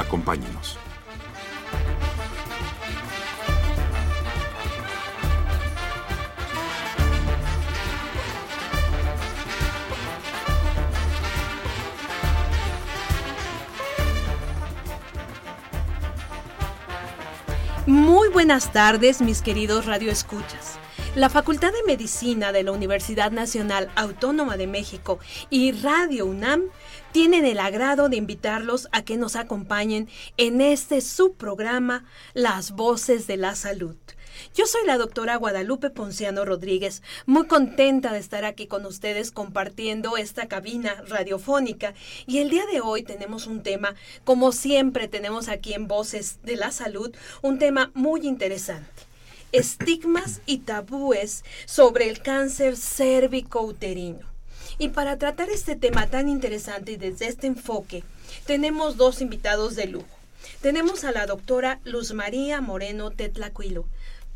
Acompáñenos. Muy buenas tardes, mis queridos radioescuchas. La Facultad de Medicina de la Universidad Nacional Autónoma de México y Radio UNAM tienen el agrado de invitarlos a que nos acompañen en este subprograma Las Voces de la Salud. Yo soy la doctora Guadalupe Ponciano Rodríguez, muy contenta de estar aquí con ustedes compartiendo esta cabina radiofónica y el día de hoy tenemos un tema, como siempre tenemos aquí en Voces de la Salud, un tema muy interesante estigmas y tabúes sobre el cáncer cérvico-uterino. Y para tratar este tema tan interesante y desde este enfoque, tenemos dos invitados de lujo. Tenemos a la doctora Luz María Moreno Tetlacuilo.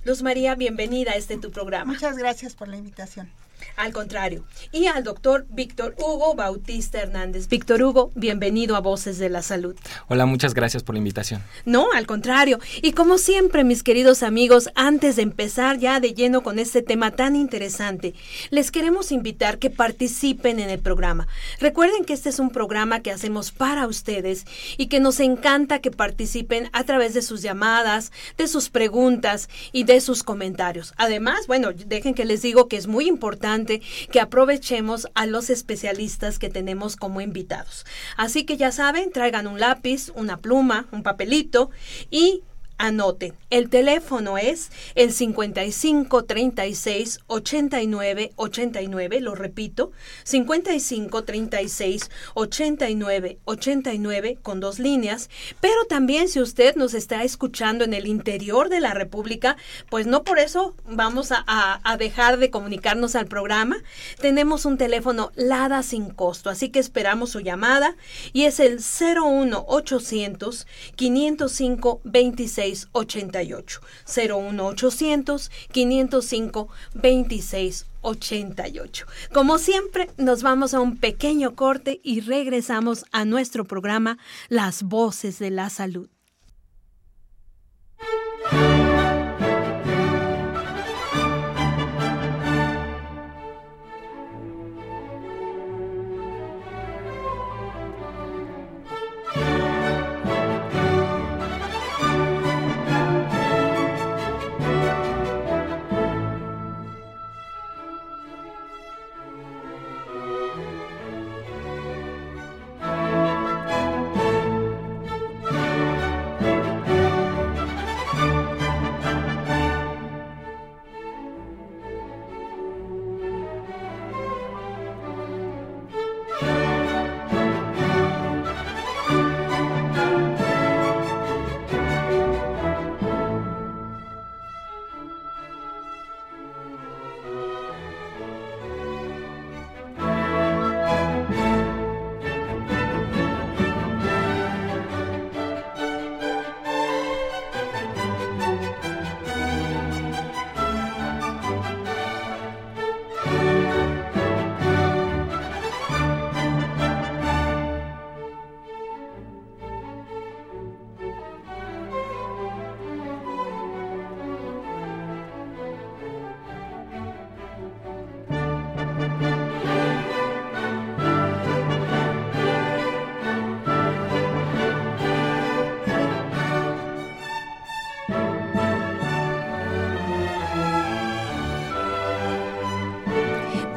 Luz María, bienvenida a este tu programa. Muchas gracias por la invitación. Al contrario. Y al doctor Víctor Hugo Bautista Hernández. Víctor Hugo, bienvenido a Voces de la Salud. Hola, muchas gracias por la invitación. No, al contrario. Y como siempre, mis queridos amigos, antes de empezar ya de lleno con este tema tan interesante, les queremos invitar que participen en el programa. Recuerden que este es un programa que hacemos para ustedes y que nos encanta que participen a través de sus llamadas, de sus preguntas y de sus comentarios. Además, bueno, dejen que les digo que es muy importante que aprovechemos a los especialistas que tenemos como invitados. Así que ya saben, traigan un lápiz, una pluma, un papelito y Anoten, el teléfono es el 55 36 89 89, lo repito, 55 36 89 89 con dos líneas, pero también si usted nos está escuchando en el interior de la República, pues no por eso vamos a, a dejar de comunicarnos al programa. Tenemos un teléfono LADA sin costo, así que esperamos su llamada y es el 01 800 505 26 2688. 01800 505 2688. Como siempre, nos vamos a un pequeño corte y regresamos a nuestro programa Las Voces de la Salud.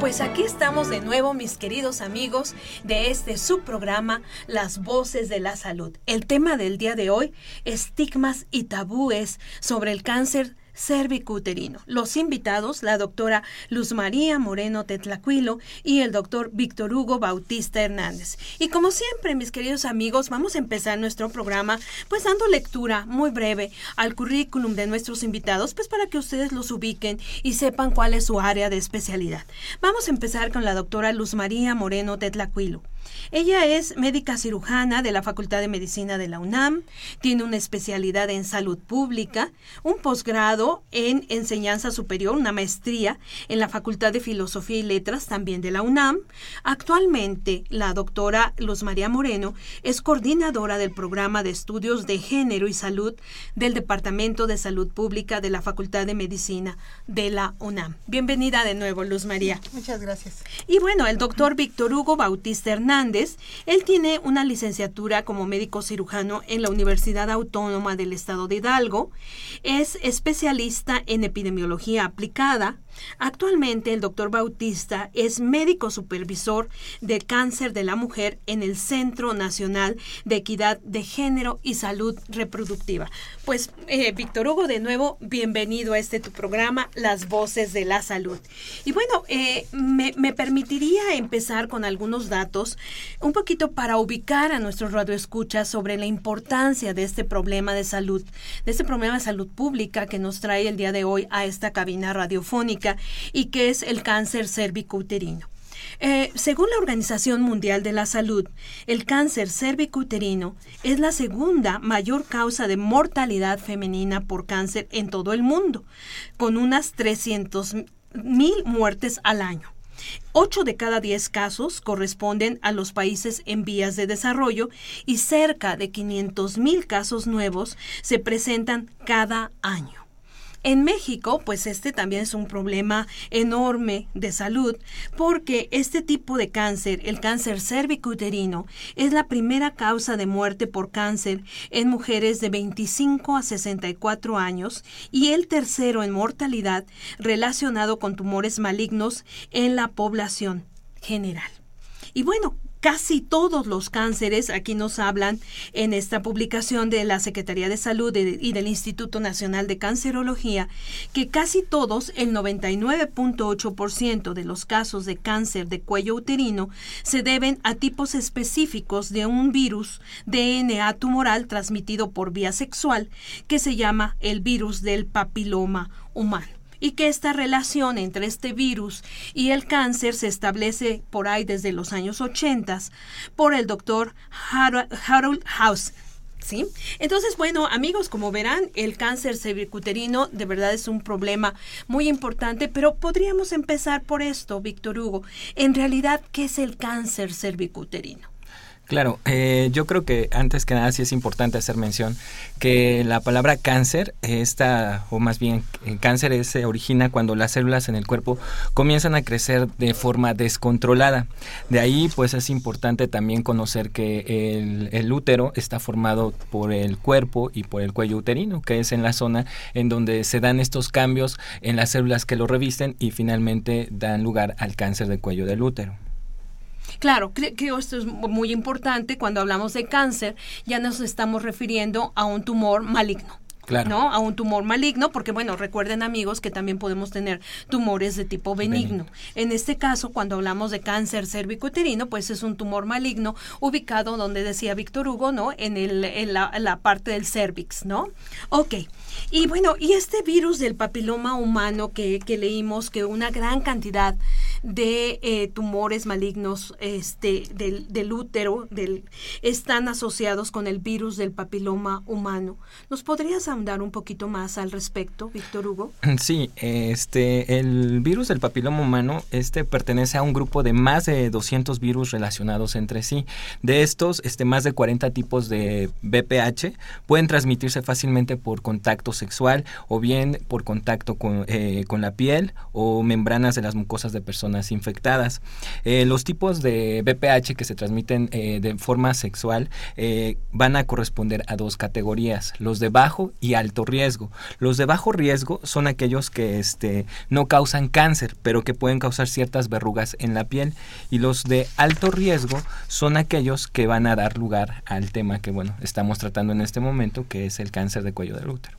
Pues aquí estamos de nuevo, mis queridos amigos, de este subprograma Las Voces de la Salud. El tema del día de hoy, estigmas y tabúes sobre el cáncer cervicuterino. Los invitados, la doctora Luz María Moreno Tetlacuilo y el doctor Víctor Hugo Bautista Hernández. Y como siempre, mis queridos amigos, vamos a empezar nuestro programa pues dando lectura muy breve al currículum de nuestros invitados, pues para que ustedes los ubiquen y sepan cuál es su área de especialidad. Vamos a empezar con la doctora Luz María Moreno Tetlacuilo. Ella es médica cirujana de la Facultad de Medicina de la UNAM, tiene una especialidad en salud pública, un posgrado en enseñanza superior, una maestría en la Facultad de Filosofía y Letras también de la UNAM. Actualmente, la doctora Luz María Moreno es coordinadora del programa de estudios de género y salud del Departamento de Salud Pública de la Facultad de Medicina de la UNAM. Bienvenida de nuevo, Luz María. Muchas gracias. Y bueno, el doctor Víctor Hugo Bautista Hernández, él tiene una licenciatura como médico cirujano en la Universidad Autónoma del Estado de Hidalgo, es especialista en epidemiología aplicada, Actualmente el doctor Bautista es médico supervisor de cáncer de la mujer en el Centro Nacional de Equidad de Género y Salud Reproductiva. Pues, eh, Víctor Hugo, de nuevo, bienvenido a este tu programa, Las Voces de la Salud. Y bueno, eh, me, me, permitiría empezar con algunos datos, un poquito para ubicar a nuestros radioescuchas sobre la importancia de este problema de salud, de este problema de salud pública que nos trae el día de hoy a esta cabina radiofónica y que es el cáncer cervicouterino. Eh, según la Organización Mundial de la Salud, el cáncer cervicouterino es la segunda mayor causa de mortalidad femenina por cáncer en todo el mundo, con unas 300 mil muertes al año. Ocho de cada diez casos corresponden a los países en vías de desarrollo y cerca de 500 mil casos nuevos se presentan cada año. En México, pues este también es un problema enorme de salud, porque este tipo de cáncer, el cáncer cervicuterino, es la primera causa de muerte por cáncer en mujeres de 25 a 64 años y el tercero en mortalidad relacionado con tumores malignos en la población general. Y bueno, casi todos los cánceres, aquí nos hablan en esta publicación de la Secretaría de Salud y del Instituto Nacional de Cancerología, que casi todos, el 99.8% de los casos de cáncer de cuello uterino, se deben a tipos específicos de un virus DNA tumoral transmitido por vía sexual que se llama el virus del papiloma humano y que esta relación entre este virus y el cáncer se establece por ahí desde los años 80 por el doctor Harold House. ¿Sí? Entonces, bueno, amigos, como verán, el cáncer cervicuterino de verdad es un problema muy importante, pero podríamos empezar por esto, Víctor Hugo. En realidad, ¿qué es el cáncer cervicuterino? Claro, eh, yo creo que antes que nada sí es importante hacer mención que la palabra cáncer, esta, o más bien el cáncer se origina cuando las células en el cuerpo comienzan a crecer de forma descontrolada. De ahí pues es importante también conocer que el, el útero está formado por el cuerpo y por el cuello uterino, que es en la zona en donde se dan estos cambios en las células que lo revisten y finalmente dan lugar al cáncer de cuello del útero. Claro, creo que esto es muy importante. Cuando hablamos de cáncer, ya nos estamos refiriendo a un tumor maligno. Claro. ¿no? A un tumor maligno, porque bueno, recuerden amigos que también podemos tener tumores de tipo benigno. En este caso, cuando hablamos de cáncer cervicuterino, pues es un tumor maligno ubicado donde decía Víctor Hugo, ¿no? En, el, en la, la, parte del cervix, ¿no? Ok. Y bueno, y este virus del papiloma humano que, que leímos que una gran cantidad de eh, tumores malignos este, del, del útero del, están asociados con el virus del papiloma humano. ¿Nos podrías ahondar un poquito más al respecto, Víctor Hugo? Sí, este, el virus del papiloma humano este, pertenece a un grupo de más de 200 virus relacionados entre sí. De estos, este, más de 40 tipos de BPH pueden transmitirse fácilmente por contacto sexual o bien por contacto con, eh, con la piel o membranas de las mucosas de personas infectadas. Eh, los tipos de BPH que se transmiten eh, de forma sexual van a corresponder a dos categorías, los de bajo y alto riesgo. Los de bajo riesgo son aquellos que este, no causan cáncer, pero que pueden causar ciertas verrugas en la piel. Y los de alto riesgo son aquellos que van a dar lugar al tema que bueno estamos tratando en este momento, que es el cáncer de cuello del útero.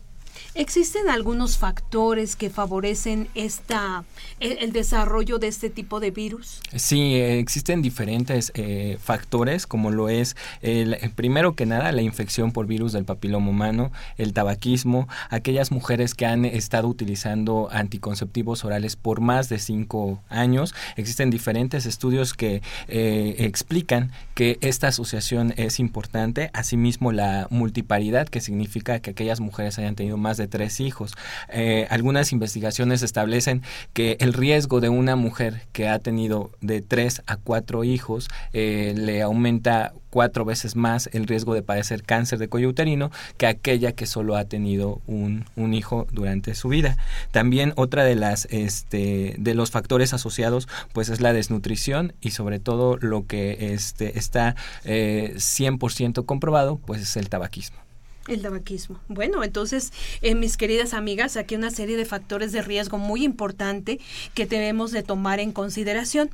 ¿Existen algunos factores que favorecen esta, el, desarrollo de este tipo de virus? Sí, existen diferentes eh, factores, como lo es, el, primero que nada, la infección por virus del papiloma humano, el tabaquismo, aquellas mujeres que han estado utilizando anticonceptivos orales por más de cinco años. Existen diferentes estudios que eh, explican que esta asociación es importante, asimismo la multiparidad, que significa que aquellas mujeres hayan tenido más de tres hijos. Eh, algunas investigaciones establecen que el riesgo de una mujer que ha tenido de tres a cuatro hijos eh, le aumenta cuatro veces más el riesgo de padecer cáncer de cuello uterino que aquella que solo ha tenido un, un hijo durante su vida. También otra de las este, de los factores asociados pues es la desnutrición y sobre todo lo que este, está eh, 100% comprobado pues es el tabaquismo. El tabaquismo. Bueno, entonces, eh, mis queridas amigas, aquí una serie de factores de riesgo muy importante que debemos de tomar en consideración.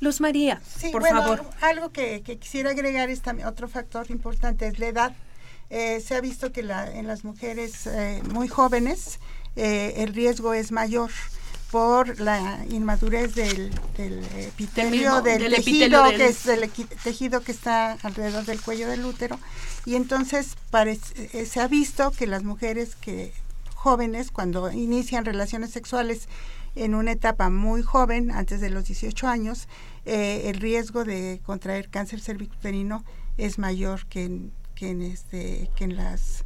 Luz María, por favor. Algo que, quisiera agregar es también otro factor importante es la edad. Eh, se ha visto que la, en las mujeres eh, muy jóvenes el riesgo es mayor por la inmadurez del, epitelio, del, tejido, que es del tejido que está alrededor del cuello del útero. Y entonces eh, se ha visto que las mujeres que jóvenes, cuando inician relaciones sexuales en una etapa muy joven, antes de los 18 años, eh, el riesgo de contraer cáncer cervicuterino es mayor que que en, este, que en las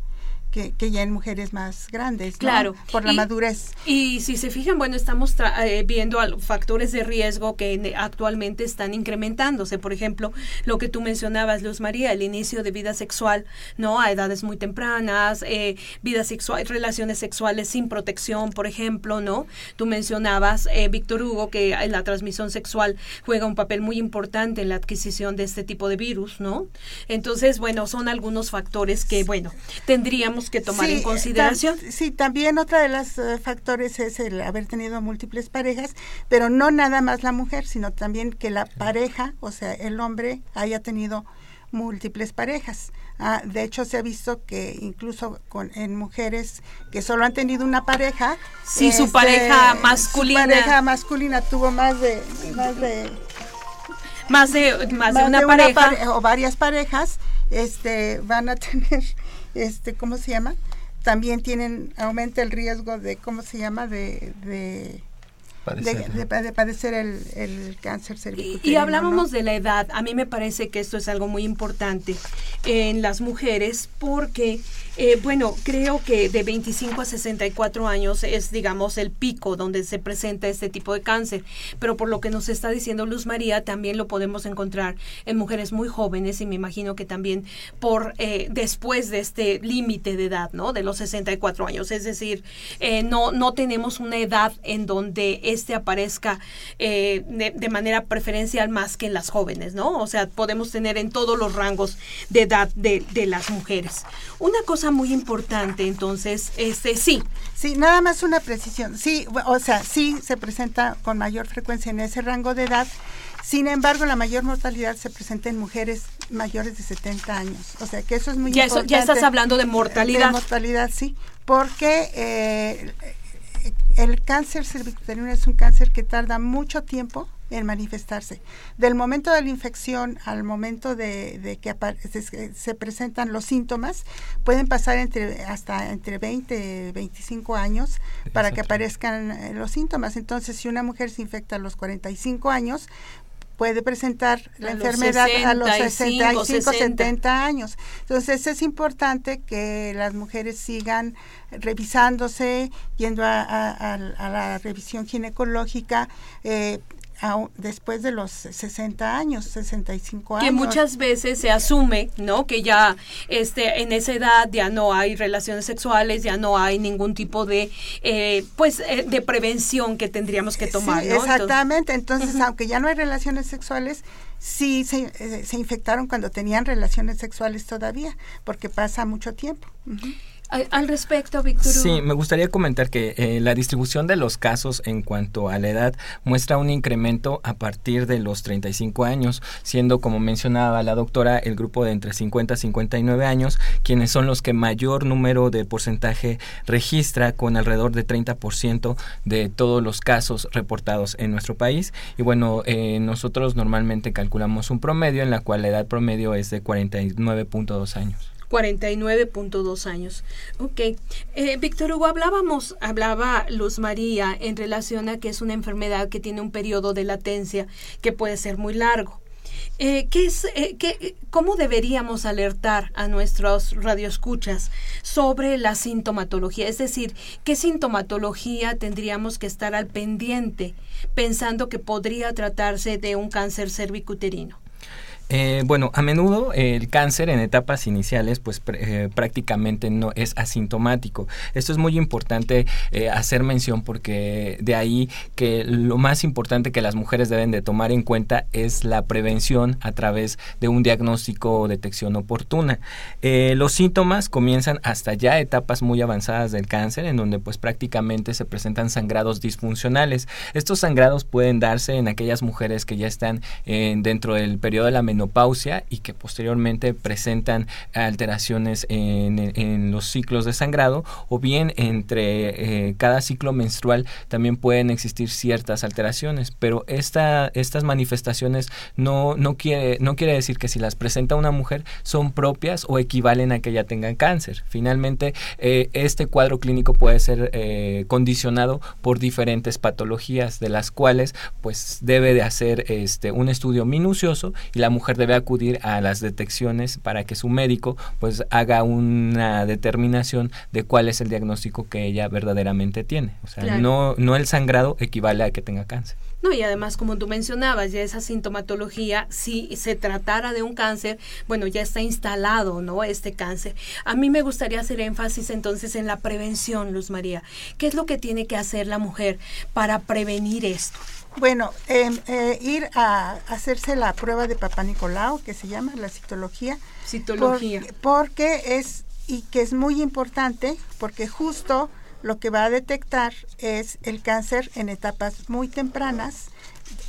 que, ya en mujeres más grandes, claro, por la madurez. Y si se fijan, bueno, estamos eh, viendo factores de riesgo que actualmente están incrementándose. Por ejemplo, lo que tú mencionabas, Luz María, el inicio de vida sexual, ¿no? A edades muy tempranas, eh, vida sexual, relaciones sexuales sin protección, por ejemplo, ¿no? Tú mencionabas, eh, Víctor Hugo, que la transmisión sexual juega un papel muy importante en la adquisición de este tipo de virus, ¿no? Entonces, bueno, son algunos factores que, bueno, tendríamos que tomar en consideración. sí, también otra de los eh, factores es el haber tenido múltiples parejas, pero no nada más la mujer, sino también que la pareja, o sea, el hombre haya tenido múltiples parejas. Ah, de hecho, se ha visto que incluso con, en mujeres que solo han tenido una pareja, sí, su este, pareja masculina, su pareja masculina tuvo más de más de más de más, de una, pareja o varias parejas, este, van a tener este, ¿cómo se llama? También tienen, aumenta el riesgo de, ¿cómo se llama? De, de de, padecer el, cáncer cervicuterino. Y, hablábamos de la edad. A mí me parece que esto es algo muy importante en las mujeres porque eh, bueno, creo que de 25 a 64 años es, digamos, el pico donde se presenta este tipo de cáncer. Pero por lo que nos está diciendo Luz María, también lo podemos encontrar en mujeres muy jóvenes y me imagino que también por eh, después de este límite de edad, ¿no? De los 64 años. Es decir, eh, no, no tenemos una edad en donde este aparezca de, manera preferencial más que en las jóvenes, ¿no? O sea, podemos tener en todos los rangos de edad de, de las mujeres. Una cosa muy importante, entonces, este sí. Sí, nada más una precisión. Sí, o sea, sí se presenta con mayor frecuencia en ese rango de edad. Sin embargo, la mayor mortalidad se presenta en mujeres mayores de 70 años. O sea, que eso es muy ya importante. ya estás hablando de mortalidad. De mortalidad, sí. Porque eh, el cáncer cervicuterino es un cáncer que tarda mucho tiempo en manifestarse. Del momento de la infección al momento de, que se, presentan los síntomas, pueden pasar entre hasta entre 20 y 25 años para que aparezcan eh, los síntomas. Entonces, si una mujer se infecta a los 45 años, puede presentar la enfermedad a los 65, 70 años. Entonces es importante que las mujeres sigan revisándose, yendo a, la revisión ginecológica, eh, después de los 60 años, 65 años. Que muchas veces se asume, ¿no? Que ya este, en esa edad ya no hay relaciones sexuales, ya no hay ningún tipo de, eh, pues, eh, de prevención que tendríamos que tomar, Exactamente. Entonces, aunque ya no hay relaciones sexuales, sí se, eh, se infectaron cuando tenían relaciones sexuales todavía, porque pasa mucho tiempo. Al respecto, Víctor. Sí, me gustaría comentar que eh, la distribución de los casos en cuanto a la edad muestra un incremento a partir de los 35 años, siendo, como mencionaba la doctora, el grupo de entre 50 y 59 años, quienes son los que mayor número de porcentaje registra, con alrededor de 30% de todos los casos reportados en nuestro país. Y bueno, eh, nosotros normalmente calculamos un promedio en la cual la edad promedio es de 49.2 años. 49.2 años. Ok. Eh, Víctor Hugo, hablábamos, hablaba Luz María en relación a que es una enfermedad que tiene un periodo de latencia que puede ser muy largo. Eh, ¿qué es, eh, qué, ¿Cómo deberíamos alertar a nuestros radioescuchas sobre la sintomatología? Es decir, ¿qué sintomatología tendríamos que estar al pendiente pensando que podría tratarse de un cáncer cervicuterino? Eh, bueno, a menudo el cáncer en etapas iniciales pues eh, prácticamente no es asintomático. Esto es muy importante eh, hacer mención porque de ahí que lo más importante que las mujeres deben de tomar en cuenta es la prevención a través de un diagnóstico o detección oportuna. los síntomas comienzan hasta ya etapas muy avanzadas del cáncer en donde pues prácticamente se presentan sangrados disfuncionales. Estos sangrados pueden darse en aquellas mujeres que ya están dentro del periodo de la menopausia menopausia y que posteriormente presentan alteraciones en, los ciclos de sangrado o bien entre eh, cada ciclo menstrual también pueden existir ciertas alteraciones, pero esta, estas manifestaciones no, no, quiere, no quiere decir que si las presenta una mujer son propias o equivalen a que ella tenga cáncer. Finalmente, eh, este cuadro clínico puede ser eh, condicionado por diferentes patologías de las cuales pues debe de hacer este, un estudio minucioso y la mujer debe acudir a las detecciones para que su médico pues haga una determinación de cuál es el diagnóstico que ella verdaderamente tiene. O sea, no, no el sangrado equivale a que tenga cáncer. No, y además, como tú mencionabas, ya esa sintomatología, si se tratara de un cáncer, bueno, ya está instalado, ¿no? Este cáncer. A mí me gustaría hacer énfasis entonces en la prevención, Luz María. ¿Qué es lo que tiene que hacer la mujer para prevenir esto? Bueno, em, eh, ir a hacerse la prueba de Papá Nicolau, que se llama la citología. Citología. porque es, y que es muy importante, porque justo lo que va a detectar es el cáncer en etapas muy tempranas,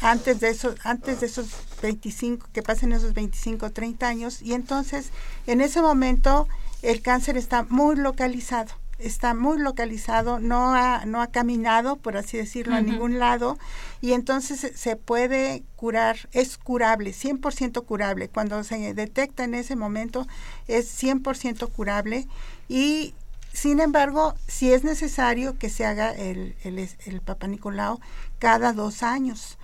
antes de esos, antes de esos 25, que pasen esos 25 30 años, y entonces en ese momento el cáncer está muy localizado está muy localizado, no ha, no ha caminado, por así decirlo, a ningún lado, y entonces se puede curar, es curable, 100% curable. Cuando se detecta en ese momento es 100% curable y sin embargo, si es necesario que se haga el, el, el Papa Nicolau cada dos años,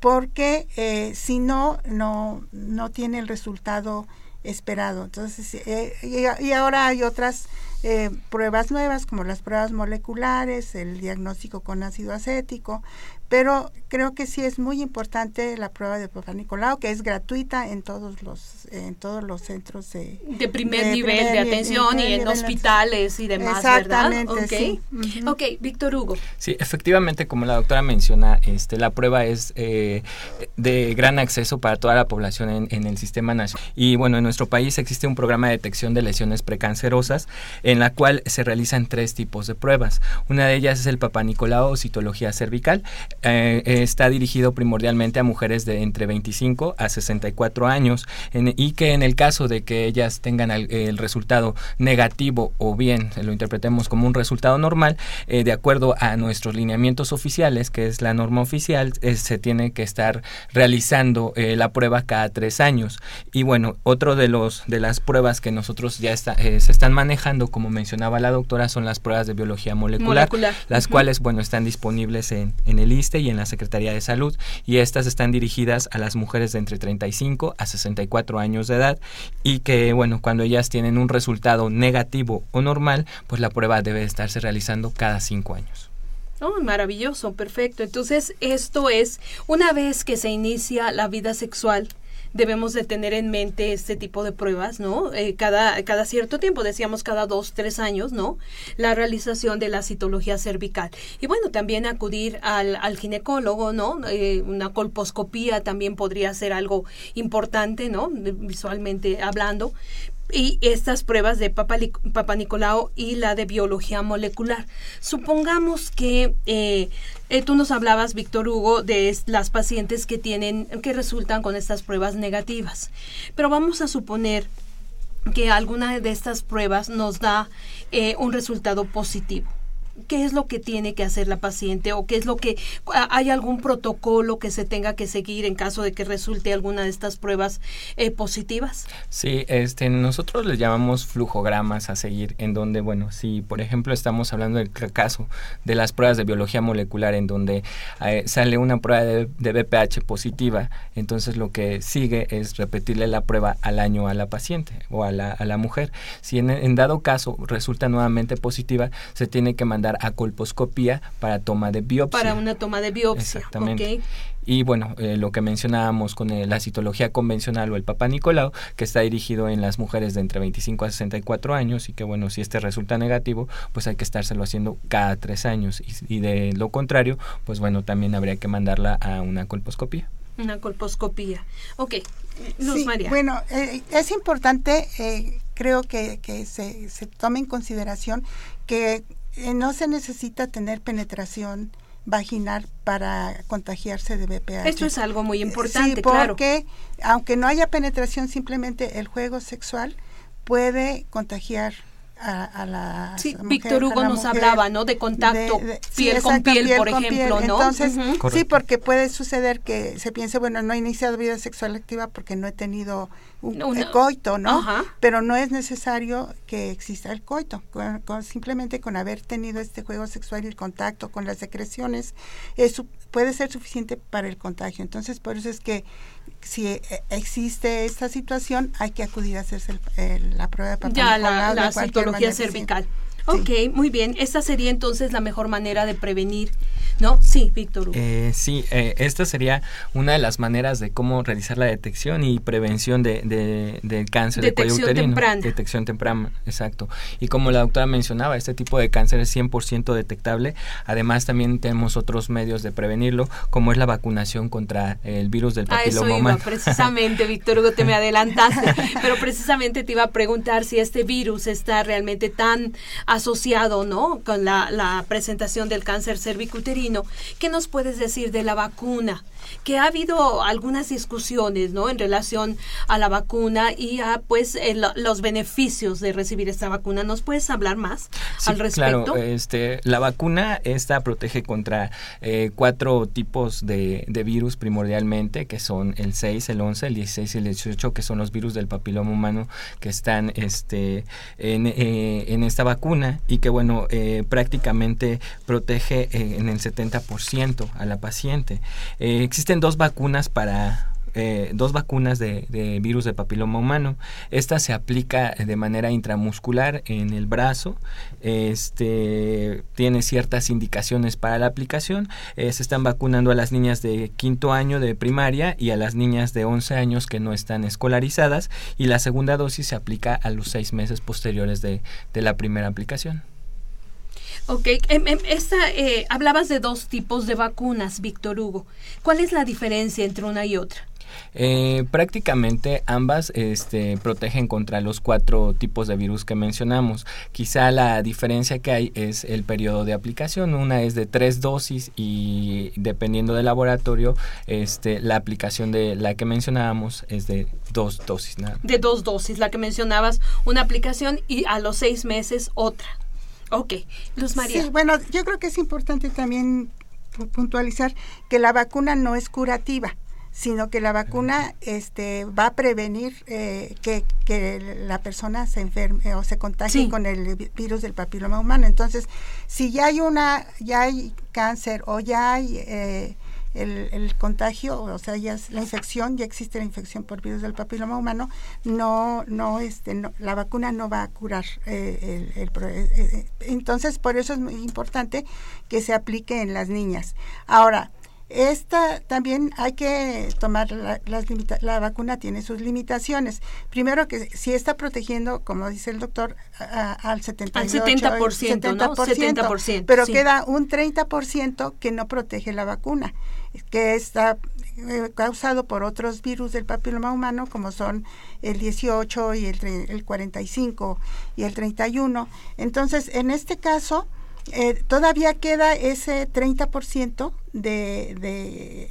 porque eh, si no, no, no tiene el resultado esperado. Entonces, eh, y, ahora hay otras eh, pruebas nuevas como las pruebas moleculares, el diagnóstico con ácido acético, pero creo que sí es muy importante la prueba de Papa Nicolau, que es gratuita en todos los en todos los centros de, de primer nivel de atención y en hospitales y demás, Exactamente, ¿verdad? Okay. Sí. Ok, Víctor Hugo. Sí, efectivamente, como la doctora menciona, este, la prueba es eh, de gran acceso para toda la población en, en, el sistema nacional. Y bueno, en nuestro país existe un programa de detección de lesiones precancerosas en la cual se realizan tres tipos de pruebas. Una de ellas es el Papa Nicolau o citología cervical. Eh, está dirigido primordialmente a mujeres de entre 25 a 64 años y que en el caso de que ellas tengan el, resultado negativo o bien lo interpretemos como un resultado normal, eh, de acuerdo a nuestros lineamientos oficiales, que es la norma oficial, eh, se tiene que estar realizando la prueba cada tres años. Y bueno, otro de los de las pruebas que nosotros ya está, se están manejando, como mencionaba la doctora, son las pruebas de biología molecular, las cuales bueno están disponibles en, en el ISTE y en la Secretaría de Salud y estas están dirigidas a las mujeres de entre 35 a 64 años de edad y que bueno, cuando ellas tienen un resultado negativo o normal, pues la prueba debe estarse realizando cada cinco años. Oh, maravilloso, perfecto. Entonces, esto es una vez que se inicia la vida sexual, debemos de tener en mente este tipo de pruebas, ¿no? Eh, cada, cada cierto tiempo, decíamos cada dos, tres años, ¿no? La realización de la citología cervical. Y bueno, también acudir al, al ginecólogo, ¿no? Eh, una colposcopía también podría ser algo importante, ¿no? Visualmente hablando y estas pruebas de Papa, Papa Nicolau y la de biología molecular. Supongamos que eh, eh, tú nos hablabas, Víctor Hugo, de las pacientes que tienen, que resultan con estas pruebas negativas. Pero vamos a suponer que alguna de estas pruebas nos da eh, un resultado positivo qué es lo que tiene que hacer la paciente o qué es lo que hay algún protocolo que se tenga que seguir en caso de que resulte alguna de estas pruebas eh, positivas. Sí, este nosotros le llamamos flujogramas a seguir en donde bueno, si por ejemplo estamos hablando del caso de las pruebas de biología molecular en donde eh, sale una prueba de, de, BPH positiva, entonces lo que sigue es repetirle la prueba al año a la paciente o a la, a la mujer. Si en, en dado caso resulta nuevamente positiva, se tiene que mandar a colposcopía para toma de biopsia. Para una toma de biopsia. Exactamente. Y bueno, eh, lo que mencionábamos con eh, la citología convencional o el Papa Nicolau, que está dirigido en las mujeres de entre 25 a 64 años y que bueno, si este resulta negativo, pues hay que estárselo haciendo cada tres años. Y, de lo contrario, pues bueno, también habría que mandarla a una colposcopía. Una colposcopía. Ok, Luz María. Bueno, eh, es importante, creo que, que se, se tome en consideración que eh, no se necesita tener penetración vaginal para contagiarse de BPH. Esto es algo muy importante, sí, porque aunque no haya penetración, simplemente el juego sexual puede contagiar a, la sí, Víctor Hugo nos hablaba, ¿no? De contacto piel con piel, por ejemplo, ¿no? Entonces, sí, porque puede suceder que se piense, bueno, no he iniciado vida sexual activa porque no he tenido un, coito, ¿no? Pero no es necesario que exista el coito. Con, simplemente con haber tenido este juego sexual y el contacto con las secreciones, eso puede ser suficiente para el contagio. Entonces, por eso es que si eh, existe esta situación, hay que acudir a hacerse la prueba de papá Ya, la, la citología cervical. Ok, muy bien. Esta sería entonces la mejor manera de prevenir, ¿no? Sí, Víctor. Eh, sí, eh, esta sería una de las maneras de cómo realizar la detección y prevención de, de, del cáncer detección de cuello uterino. Temprana. Detección temprana. Exacto. Y como la doctora mencionaba, este tipo de cáncer es 100% detectable. Además, también tenemos otros medios de prevenirlo, como es la vacunación contra el virus del papiloma a eso iba, precisamente, Víctor Hugo, te me adelantaste. pero precisamente te iba a preguntar si este virus está realmente tan asociado, ¿no? Con la, la presentación del cáncer cervicuterino. ¿Qué nos puedes decir de la vacuna? que ha habido algunas discusiones, ¿no? En relación a la vacuna y a, pues, los beneficios de recibir esta vacuna. ¿Nos puedes hablar más al respecto? Claro, este, la vacuna esta protege contra eh, cuatro tipos de, de, virus primordialmente, que son el 6, el 11, el 16 y el 18, que son los virus del papiloma humano que están este, en, eh, en esta vacuna y que, bueno, eh, prácticamente protege en el 70% a la paciente. existen dos vacunas para eh, dos vacunas de, virus de papiloma humano. Esta se aplica de manera intramuscular en el brazo. Este tiene ciertas indicaciones para la aplicación. Eh, se están vacunando a las niñas de quinto año de primaria y a las niñas de 11 años que no están escolarizadas. Y la segunda dosis se aplica a los seis meses posteriores de, de la primera aplicación. Ok, em, em, esta, eh, hablabas de dos tipos de vacunas, Víctor Hugo. ¿Cuál es la diferencia entre una y otra? Eh, prácticamente ambas este, protegen contra los cuatro tipos de virus que mencionamos. Quizá la diferencia que hay es el periodo de aplicación. Una es de tres dosis y dependiendo del laboratorio, este, la aplicación de la que mencionábamos es de dos dosis. De dos dosis, la que mencionabas, una aplicación y a los seis meses otra. Ok, Luz María. Sí, bueno, yo creo que es importante también puntualizar que la vacuna no es curativa sino que la vacuna este, va a prevenir eh, que, que, la persona se enferme o se contagie con el virus del papiloma humano. Entonces, si ya hay una, ya hay cáncer o ya hay eh, el, contagio, o sea, ya es la infección, ya existe la infección por virus del papiloma humano, no, no, este, la vacuna no va a curar eh, el, entonces por eso es muy importante que se aplique en las niñas. Ahora, esta también hay que tomar la, las la vacuna tiene sus limitaciones. Primero que si está protegiendo, como dice el doctor, al 78, al 70%, ¿no? 70%, pero queda un 30% que no protege la vacuna, que está eh, causado por otros virus del papiloma humano como son el 18 y el, el 45 y el 31. Entonces, en este caso, eh, todavía queda ese 30% de, de,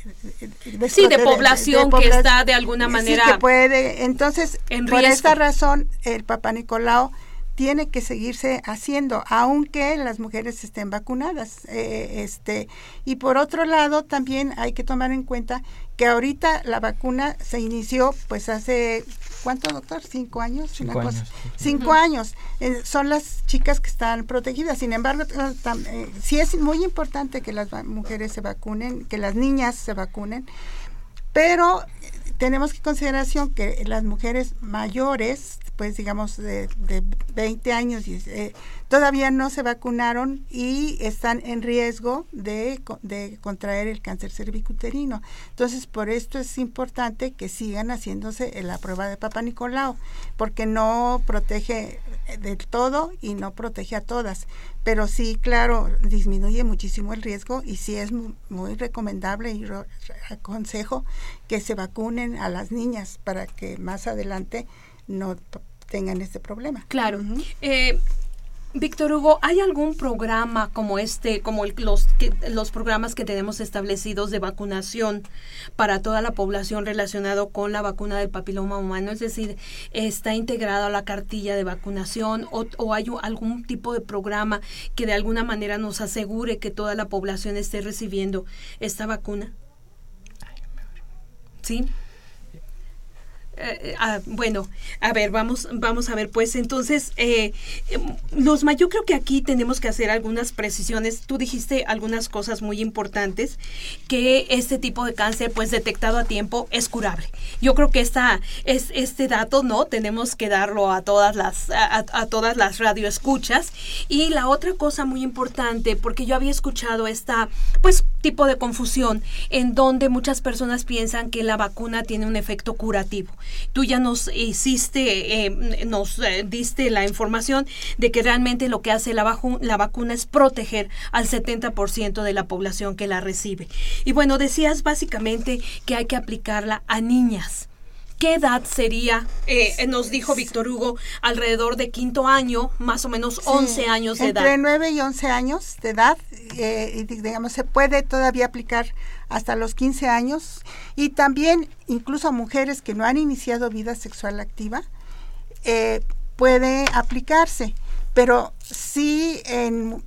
de, sí, de población que está de alguna manera. que puede. Entonces, por esta razón, el Papa Nicolau tiene que seguirse haciendo, aunque las mujeres estén vacunadas. Eh, este Y por otro lado, también hay que tomar en cuenta que ahorita la vacuna se inició pues hace ¿Cuánto, doctor? ¿Cinco años? Cinco años. Cinco años. Eh, son las chicas que están protegidas. Sin embargo, eh, sí es muy importante que las mujeres se vacunen, que las niñas se vacunen, pero tenemos que consideración que las mujeres mayores pues digamos de, de 20 años y, eh, todavía no se vacunaron y están en riesgo de, de contraer el cáncer cervicuterino. Entonces, por esto es importante que sigan haciéndose la prueba de Papa Nicolau, porque no protege del todo y no protege a todas. Pero sí, claro, disminuye muchísimo el riesgo y sí es muy, recomendable y aconsejo que se vacunen a las niñas para que más adelante no tengan este problema. Claro. eh, Víctor Hugo, ¿hay algún programa como este, como los, los programas que tenemos establecidos de vacunación para toda la población relacionado con la vacuna del papiloma humano? Es decir, ¿está integrado a la cartilla de vacunación o, o hay algún tipo de programa que de alguna manera nos asegure que toda la población esté recibiendo esta vacuna? ¿Sí? Eh, ah, bueno, a ver, vamos, vamos a ver, pues entonces, eh, los yo creo que aquí tenemos que hacer algunas precisiones. Tú dijiste algunas cosas muy importantes, que este tipo de cáncer, pues detectado a tiempo, es curable. Yo creo que esta, es, este dato, ¿no? Tenemos que darlo a todas las, a, a todas las radioescuchas. Y la otra cosa muy importante, porque yo había escuchado esta, pues, tipo de confusión, en donde muchas personas piensan que la vacuna tiene un efecto curativo. Tú ya nos hiciste, eh, nos eh, diste la información de que realmente lo que hace la, la vacuna es proteger al 70% de la población que la recibe. Y bueno, decías básicamente que hay que aplicarla a niñas. ¿Qué edad sería? Eh, nos dijo Víctor Hugo, alrededor de quinto año, más o menos 11 años de edad. Entre 9 y 11 años de edad, eh, digamos, se puede todavía aplicar hasta los 15 años. Y también, incluso a mujeres que no han iniciado vida sexual activa, eh, puede aplicarse. Pero sí, en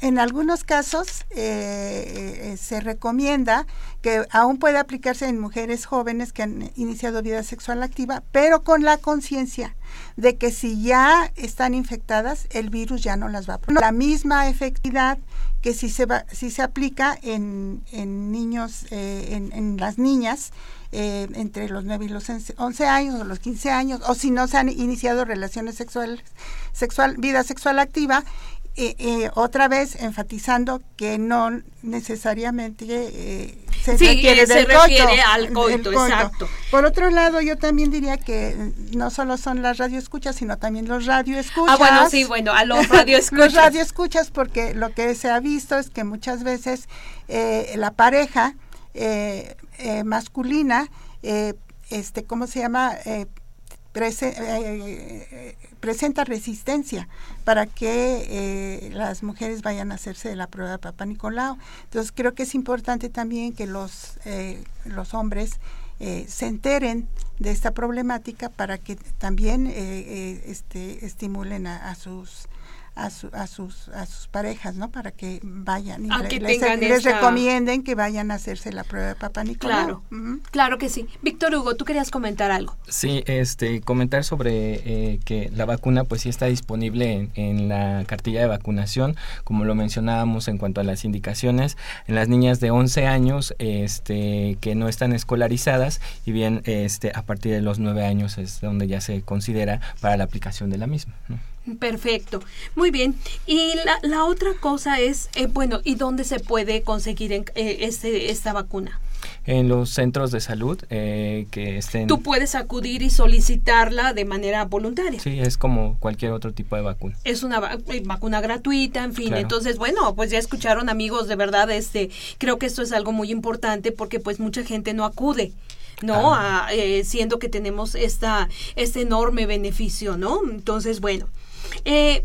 en algunos casos eh, eh, se recomienda que aún puede aplicarse en mujeres jóvenes que han iniciado vida sexual activa, pero con la conciencia de que si ya están infectadas, el virus ya no las va a. La misma efectividad que si se, va, si se aplica en, en niños, eh, en, en, las niñas, entre los 9 y los 11 años o los 15 años, o si no se han iniciado relaciones sexuales, sexual, vida sexual activa, eh, otra vez enfatizando que no necesariamente eh, se, refiere, al coito, exacto. Por otro lado, yo también diría que no solo son las radioescuchas, sino también los radioescuchas. Ah, bueno, sí, bueno, a los radioescuchas. los radioescuchas, porque lo que se ha visto es que muchas veces eh, la pareja eh, masculina, este, ¿cómo se llama? presenta resistencia para que eh, las mujeres vayan a hacerse de la prueba de Papa Nicolau. Entonces creo que es importante también que los, eh, los hombres eh, se enteren de esta problemática para que también este, estimulen a sus a, a, sus, a sus parejas, ¿no? Para que vayan y les, recomienden que vayan a hacerse la prueba de Papá Nicolau. Claro, claro que sí. Víctor Hugo, tú querías comentar algo. Sí, este, comentar sobre eh, que la vacuna pues sí está disponible en, la cartilla de vacunación, como lo mencionábamos en cuanto a las indicaciones, en las niñas de 11 años este, que no están escolarizadas y bien este, a partir de los 9 años es donde ya se considera para la aplicación de la misma. Perfecto. Muy bien. Y la, la otra cosa es, eh, bueno, ¿y dónde se puede conseguir en, eh, este, esta vacuna? en los centros de salud eh, que estén... Tú puedes acudir y solicitarla de manera voluntaria. Sí, es como cualquier otro tipo de vacuna. Es una eh, vacuna gratuita, en fin. Entonces, bueno, pues ya escucharon amigos, de verdad, este, creo que esto es algo muy importante porque pues mucha gente no acude. ¿no? A, eh, siendo que tenemos esta, este enorme beneficio, ¿no? Entonces, bueno, eh,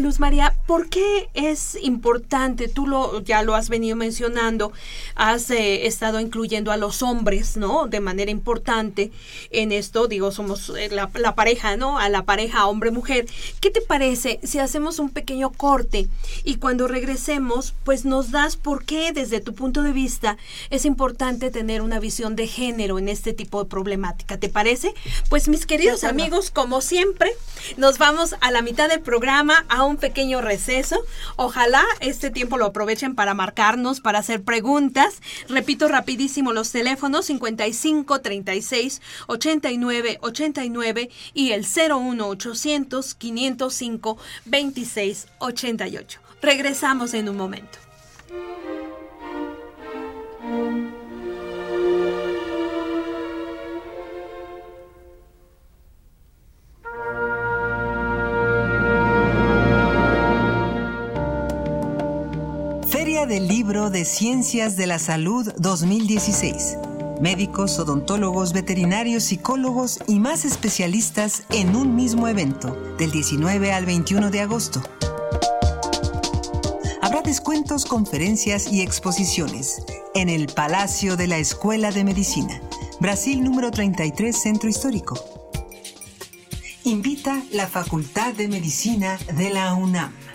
Luz María, ¿por qué es importante? Tú lo ya lo has venido mencionando, has eh, estado incluyendo a los hombres, ¿no? De manera importante en esto, digo, somos eh, la, la pareja, ¿no? A la pareja hombre-mujer. ¿Qué te parece si hacemos un pequeño corte y cuando regresemos, pues nos das por qué desde tu punto de vista es importante tener una visión de género en este tipo de problemática? ¿Te parece? Pues mis queridos amigos, como siempre, nos vamos a la mitad del programa a un pequeño receso. Ojalá este tiempo lo aprovechen para marcarnos, para hacer preguntas. Repito rapidísimo los teléfonos 55 36 89 89 y el 01 800 505 26 88. Regresamos en un momento. Del Libro de Ciencias de la Salud 2016. Médicos, odontólogos, veterinarios, psicólogos y más especialistas en un mismo evento, del 19 al 21 de agosto. Habrá descuentos, conferencias y exposiciones en el Palacio de la Escuela de Medicina, Brasil número 33, Centro Histórico. Invita la Facultad de Medicina de la UNAM.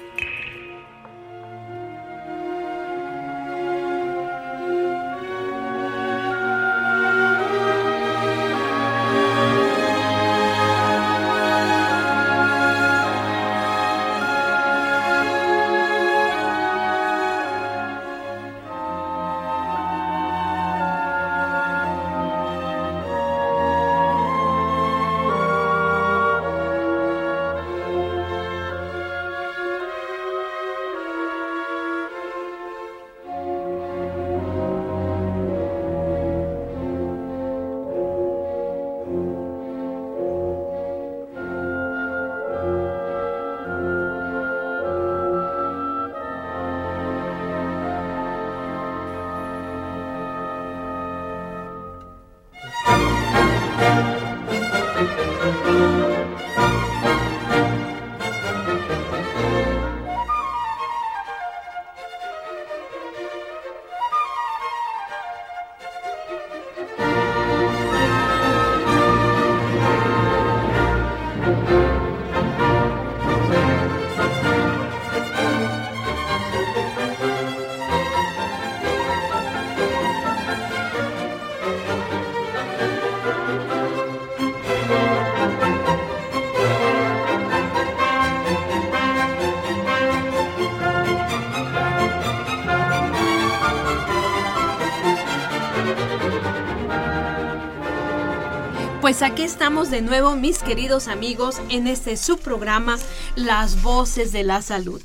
Pues aquí estamos de nuevo, mis queridos amigos, en este subprograma Las Voces de la Salud.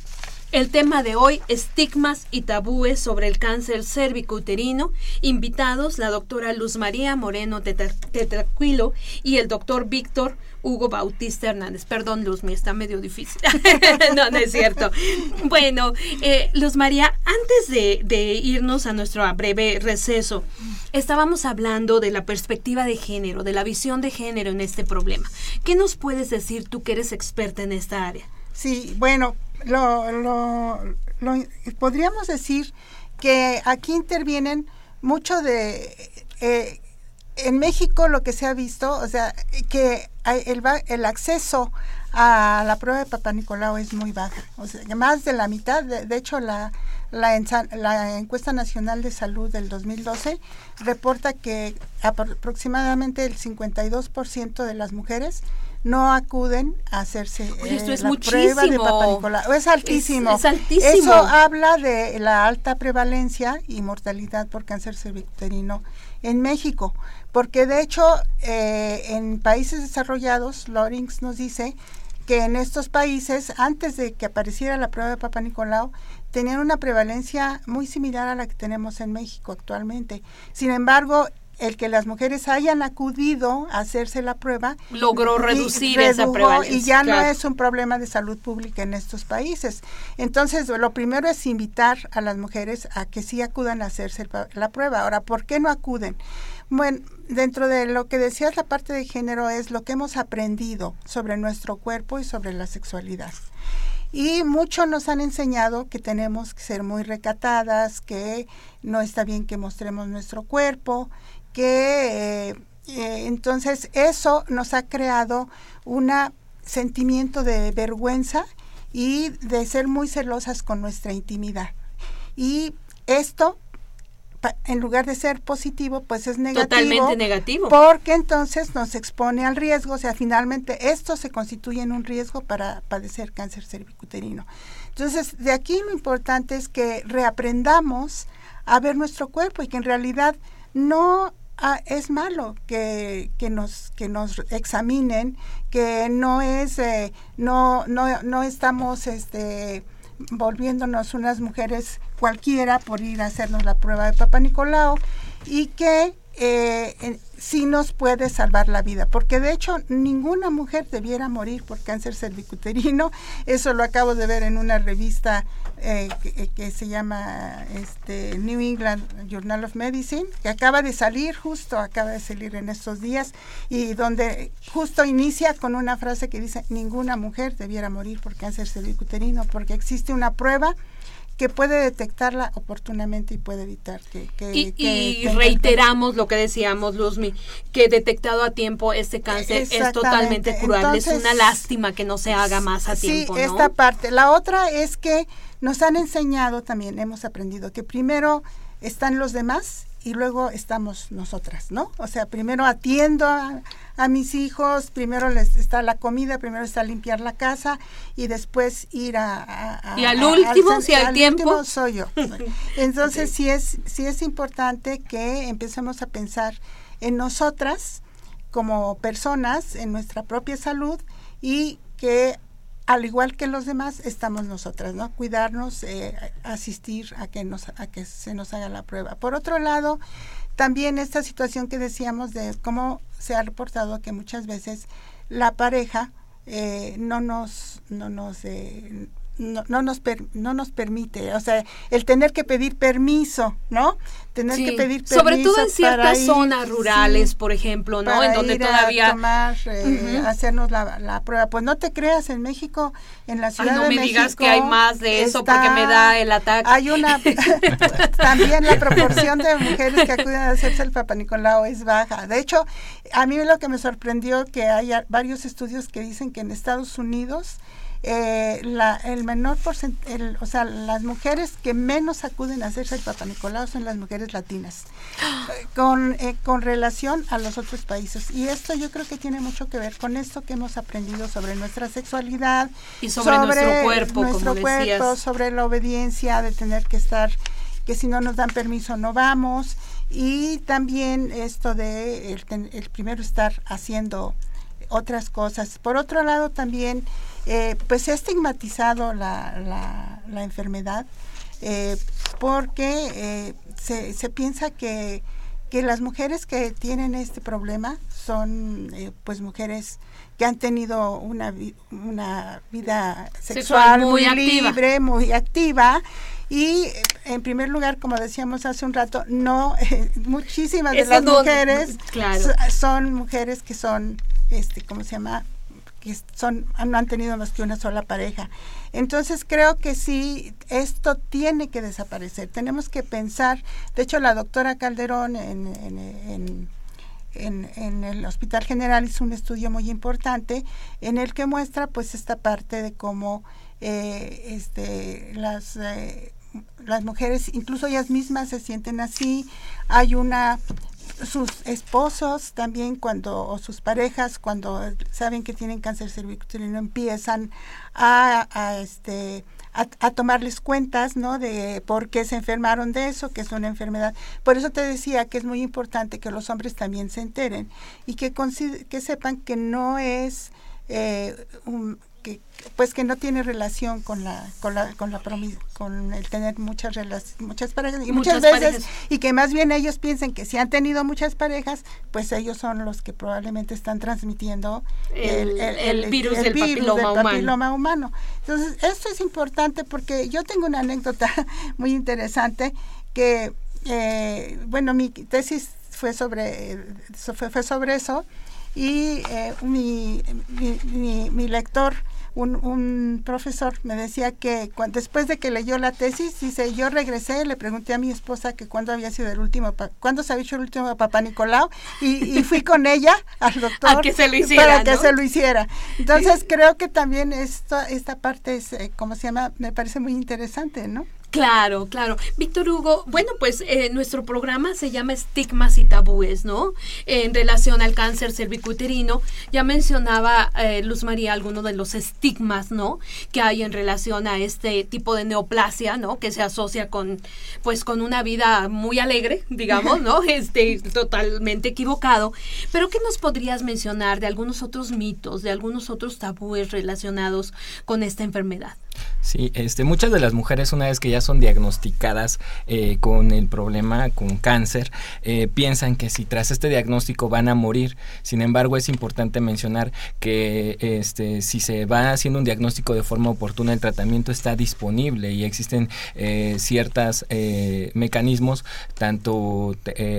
El tema de hoy, estigmas y tabúes sobre el cáncer cérvico-uterino. Invitados, la doctora Luz María Moreno Tetra- Tetraquilo y el doctor Víctor Hugo Bautista Hernández. Perdón, Luz, me está medio difícil. no, no es cierto. Bueno, eh, Luz María, antes de, irnos a nuestro breve receso, estábamos hablando de la perspectiva de género, de la visión de género en este problema. ¿Qué nos puedes decir tú que eres experta en esta área? Sí, bueno, lo, lo, lo- podríamos decir que aquí intervienen mucho de... eh, en México lo que se ha visto, o sea, que el, el acceso a la prueba de Papa Nicolau es muy baja. O sea, que más de la mitad, de, de hecho la, la, ensa- la encuesta nacional de salud del 2012 reporta que apro- aproximadamente el 52% de las mujeres no acuden a hacerse Oye, esto eh, es la prueba de. Papa Nicolau. Es altísimo. Es- es altísimo. Eso habla de la alta prevalencia y mortalidad por cáncer cervicuterino en México, porque de hecho eh, en países desarrollados, Lorings nos dice que en estos países, antes de que apareciera la prueba de Papa Nicolau, tenían una prevalencia muy similar a la que tenemos en México actualmente. Sin embargo, el que las mujeres hayan acudido a hacerse la prueba logró reducir esa prevalencia y ya no es un problema de salud pública en estos países. Entonces, lo primero es invitar a las mujeres a que sí acudan a hacerse la prueba. Ahora, ¿por qué no acuden? Bueno, dentro de lo que decías la parte de género es lo que hemos aprendido sobre nuestro cuerpo y sobre la sexualidad. Y muchos nos han enseñado que tenemos que ser muy recatadas, que no está bien que mostremos nuestro cuerpo, que eh, eh, entonces eso nos ha creado un sentimiento de vergüenza y de ser muy celosas con nuestra intimidad. Y esto, en lugar de ser positivo, pues es negativo. Totalmente negativo. Porque entonces nos expone al riesgo, o sea, finalmente esto se constituye en un riesgo para padecer cáncer cervicuterino. Entonces, de aquí lo importante es que reaprendamos a ver nuestro cuerpo y que en realidad no ah, es malo que, que, nos, que nos examinen, que no es, eh, no, no, no estamos este, volviéndonos unas mujeres cualquiera por ir a hacernos la prueba de Papa Nicolau y que eh, sí nos puede salvar la vida, porque de hecho ninguna mujer debiera morir por cáncer cervicuterino. Eso lo acabo de ver en una revista eh, que, se llama este, New England Journal of Medicine, que acaba de salir, justo acaba de salir en estos días, y donde justo inicia con una frase que dice, ninguna mujer debiera morir por cáncer cervicuterino, porque existe una prueba que puede detectarla oportunamente y puede evitar que... y, reiteramos lo que decíamos, Luzmi, que detectado a tiempo este cáncer es totalmente curable. es una lástima que no se haga más a tiempo. Sí, esta parte. La otra es que nos han enseñado también, hemos aprendido que primero están los demás y luego estamos nosotras, ¿no? O sea, primero atiendo a, mis hijos, primero les está la comida, primero está limpiar la casa y después ir a... y al último, si al, tiempo... soy yo. Entonces sí, es, sí es importante que empecemos a pensar en nosotras como personas, en nuestra propia salud y que al igual que los demás, estamos nosotras, ¿no? Cuidarnos, eh, asistir a que, nos, a que se nos haga la prueba. Por otro lado, también esta situación que decíamos de cómo se ha reportado que muchas veces la pareja eh, no nos, no nos eh, no, no, nos no nos permite, o sea, el tener que pedir permiso, ¿no? Tener que pedir permiso sobre todo en ciertas zonas rurales, por ejemplo, ¿no? En donde todavía a tomar, eh, hacernos la, la, prueba. Pues no te creas, en México, en la Ciudad no me digas que hay más de eso porque me da el ataque. Hay una también la proporción de mujeres que acuden a hacerse el Papa Nicolau es baja. De hecho, a mí lo que me sorprendió que hay varios estudios que dicen que en Estados Unidos eh, la, el menor porcentaje, o sea, las mujeres que menos acuden a hacerse el Papa Nicolau son las mujeres latinas, con, eh, con relación a los otros países. Y esto yo creo que tiene mucho que ver con esto que hemos aprendido sobre nuestra sexualidad y sobre, nuestro cuerpo, nuestro cuerpo, sobre la obediencia de tener que estar, que si no nos dan permiso no vamos. Y también esto de el, el primero estar haciendo otras cosas. Por otro lado, también eh, pues se ha estigmatizado la, la, enfermedad eh, porque eh, se, se, piensa que, que, las mujeres que tienen este problema son pues mujeres que han tenido una, una vida sexual, muy, libre, muy activa. Y en primer lugar, como decíamos hace un rato, no muchísimas de las mujeres son mujeres que son este, ¿cómo se llama? Que son no han tenido más que una sola pareja. Entonces creo que sí, esto tiene que desaparecer. Tenemos que pensar, de hecho la doctora Calderón en, en, en, en el Hospital General hizo un estudio muy importante en el que muestra pues esta parte de cómo eh, este, las... Eh, las mujeres, incluso ellas mismas se sienten así, hay una sus esposos también cuando o sus parejas cuando saben que tienen cáncer cervicuterino empiezan a, este a, tomarles cuentas no de por qué se enfermaron de eso que es una enfermedad. Por eso te decía que es muy importante que los hombres también se enteren y que que sepan que no es eh, que pues que no tiene relación con la con la con la con el tener muchas muchas parejas y muchas, veces y que más bien ellos piensen que si han tenido muchas parejas pues ellos son los que probablemente están transmitiendo el, virus, del, papiloma, humano. entonces esto es importante porque yo tengo una anécdota muy interesante que eh, bueno mi tesis fue sobre fue, sobre eso y eh, mi, mi, mi lector un, un profesor me decía que después de que leyó la tesis, dice, yo regresé, le pregunté a mi esposa que cuándo había sido el último, cuándo se había hecho el último papá Nicolau, y, fui con ella al doctor para que se lo hiciera. Entonces creo que también esta, esta parte es, eh, ¿cómo se llama? Me parece muy interesante, ¿no? Claro, claro. Víctor Hugo, bueno, pues eh, nuestro programa se llama Estigmas y Tabúes, ¿no? en relación al cáncer cervicuterino, ya mencionaba eh, Luz María algunos de los estigmas, ¿no? Que hay en relación a este tipo de neoplasia, ¿no? Que se asocia con, pues, con una vida muy alegre, digamos, ¿no? Este, totalmente equivocado. Pero, ¿qué nos podrías mencionar de algunos otros mitos, de algunos otros tabúes relacionados con esta enfermedad? Sí, este, muchas de las mujeres una vez que ya son diagnosticadas eh, con el problema, con cáncer, eh, piensan que si tras este diagnóstico van a morir. Sin embargo, es importante mencionar que este, si se va haciendo un diagnóstico de forma oportuna, el tratamiento está disponible y existen eh, ciertos mecanismos, tanto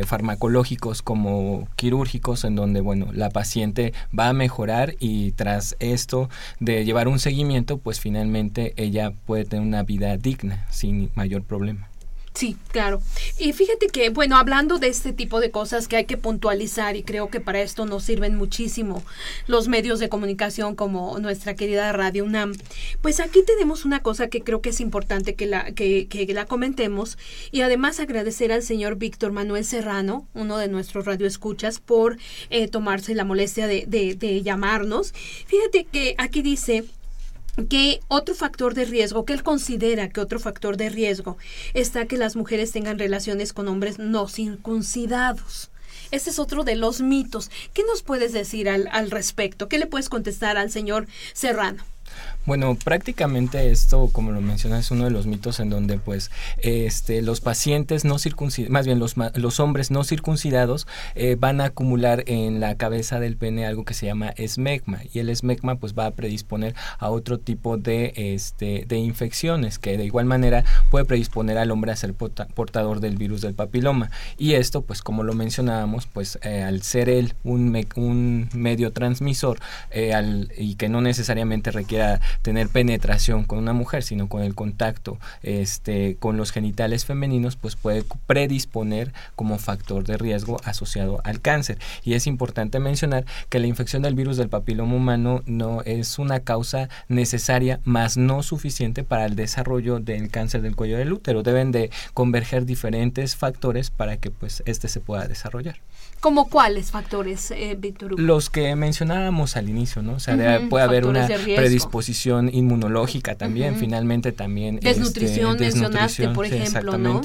farmacológicos como quirúrgicos, en donde bueno, la paciente va a mejorar y tras esto de llevar un seguimiento, pues finalmente ella puede tener una vida digna sin mayor problema. Sí, claro. Y fíjate que, bueno, hablando de este tipo de cosas que hay que puntualizar y creo que para esto nos sirven muchísimo los medios de comunicación como nuestra querida Radio UNAM, pues aquí tenemos una cosa que creo que es importante que la, que, que la comentemos y además agradecer al señor Víctor Manuel Serrano, uno de nuestros radioescuchas, por eh, tomarse la molestia de, de, de llamarnos. Fíjate que aquí dice que otro factor de riesgo, que él considera que otro factor de riesgo está que las mujeres tengan relaciones con hombres no circuncidados. Ese es otro de los mitos. ¿Qué nos puedes decir al, al respecto? ¿Qué le puedes contestar al señor Serrano? Bueno, prácticamente esto, como lo mencionas, es uno de los mitos en donde pues este, los pacientes no circuncidados, más bien los, los hombres no circuncidados eh, van a acumular en la cabeza del pene algo que se llama esmegma y el esmegma pues va a predisponer a otro tipo de, este, de infecciones que de igual manera puede predisponer al hombre a ser portador del virus del papiloma. Y esto pues como lo mencionábamos pues eh, al ser él un, un medio transmisor eh, al, y que no necesariamente requiera tener penetración con una mujer, sino con el contacto este, con los genitales femeninos, pues puede predisponer como factor de riesgo asociado al cáncer. Y es importante mencionar que la infección del virus del papiloma humano no es una causa necesaria, más no suficiente para el desarrollo del cáncer del cuello del útero. Deben de converger diferentes factores para que pues este se pueda desarrollar. ¿Como cuáles factores, eh, Víctor Los que mencionábamos al inicio, ¿no? O sea, puede haber una predisposición inmunológica también, finalmente también... Este, desnutrición, mencionaste, por ejemplo, ¿no?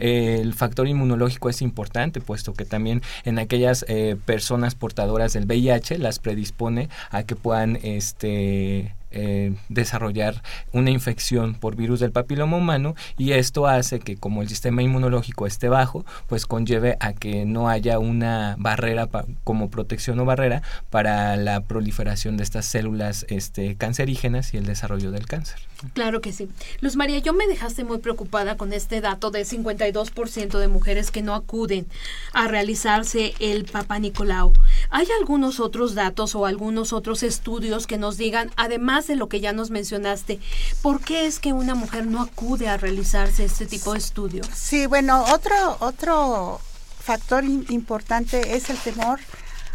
El factor inmunológico es importante, puesto que también en aquellas eh, personas portadoras del VIH las predispone a que puedan, este eh, desarrollar una infección por virus del papiloma humano y esto hace que como el sistema inmunológico esté bajo, pues conlleve a que no haya una barrera como protección o barrera para la proliferación de estas células este, cancerígenas y el desarrollo del cáncer. Claro que sí. Luz María, yo me dejaste muy preocupada con este dato de 52% de mujeres que no acuden a realizarse el Papa Nicolau. ¿Hay algunos otros datos o algunos otros estudios que nos digan, además de lo que ya nos mencionaste, por qué es que una mujer no acude a realizarse este tipo de estudio? Sí, bueno, otro, otro factor importante es el temor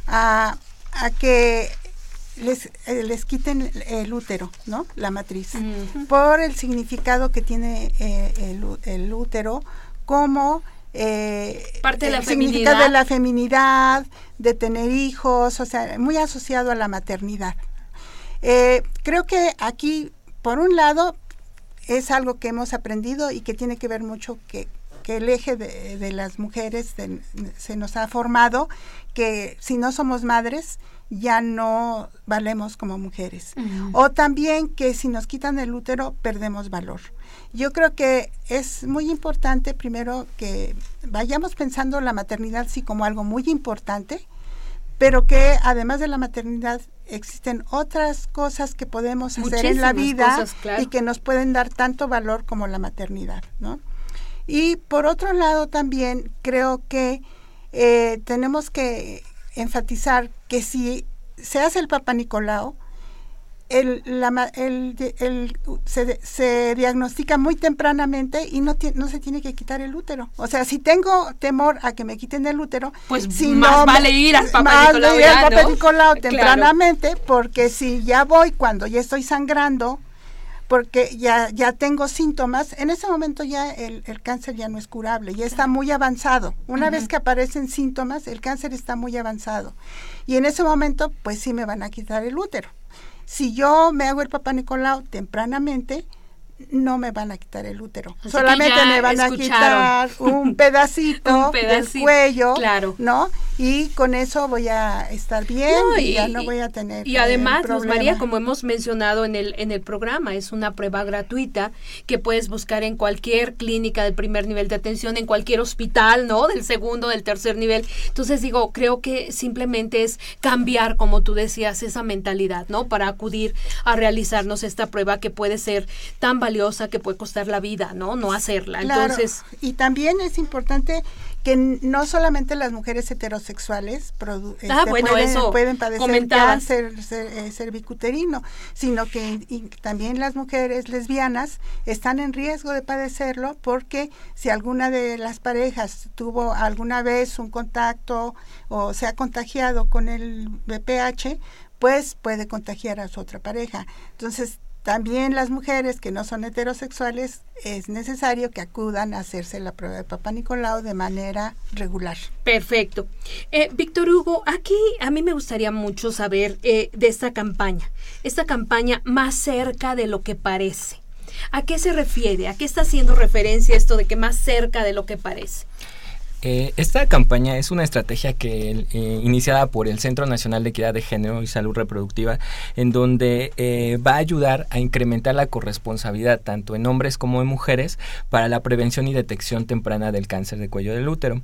a, a que les, eh, les quiten el útero, ¿no? La matriz, por el significado que tiene eh, el, el, útero como eh, parte de la feminidad. de la feminidad, de tener hijos, o sea, muy asociado a la maternidad. Creo que aquí, por un lado, es algo que hemos aprendido y que tiene que ver mucho que que el eje de, las mujeres se nos ha formado que si no somos madres ya no valemos como mujeres. O también que si nos quitan el útero perdemos valor. Yo creo que es muy importante primero que vayamos pensando la maternidad sí como algo muy importante, pero que además de la maternidad existen otras cosas que podemos hacer en la vida y que nos pueden dar tanto valor como la maternidad, ¿no? Y por otro lado también creo que eh, tenemos que enfatizar que si se hace el Papa Nicolau, el, el, se, diagnostica muy tempranamente y no, no se tiene que quitar el útero. O sea, si tengo temor a que me quiten el útero, pues si más vale ir al Papa Nicolau, tempranamente, porque si ya voy cuando ya estoy sangrando, porque ya, ya tengo síntomas, en ese momento ya el, cáncer ya no es curable, ya está muy avanzado. Una vez que aparecen síntomas, el cáncer está muy avanzado. Y en ese momento, pues sí me van a quitar el útero. Si yo me hago el papá Nicolau tempranamente, no me van a quitar el útero. Solamente me van a quitar un pedacito, del cuello, claro. ¿no? Y con eso voy a estar bien y, ya no voy a tener Y además, Luz María, como hemos mencionado en el en el programa, es una prueba gratuita que puedes buscar en cualquier clínica del primer nivel de atención, en cualquier hospital, ¿no? Del segundo, del tercer nivel. Entonces digo, creo que simplemente es cambiar, como tú decías, esa mentalidad, ¿no? Para acudir a realizarnos esta prueba que puede ser tan valiosa que puede costar la vida, ¿no? No hacerla. Entonces, y también es importante que no solamente las mujeres heterosexuales ah, este, pueden, padecer cáncer eh, cervicuterino, sino que también las mujeres lesbianas están en riesgo de padecerlo porque si alguna de las parejas tuvo alguna vez un contacto o se ha contagiado con el VPH, pues puede contagiar a su otra pareja. Entonces, también las mujeres que no son heterosexuales es necesario que acudan a hacerse la prueba de Papa Nicolau de manera regular. Perfecto. Eh, Víctor Hugo, aquí a mí me gustaría mucho saber eh, de esta campaña, esta campaña más cerca de lo que parece. ¿A qué se refiere? ¿A qué está haciendo referencia esto de que más cerca de lo que parece? Eh, esta campaña es una estrategia que eh, iniciada por el Centro Nacional de Equidad de Género y Salud Reproductiva, en donde eh, va a ayudar a incrementar la corresponsabilidad tanto en hombres como en mujeres para la prevención y detección temprana del cáncer de cuello del útero.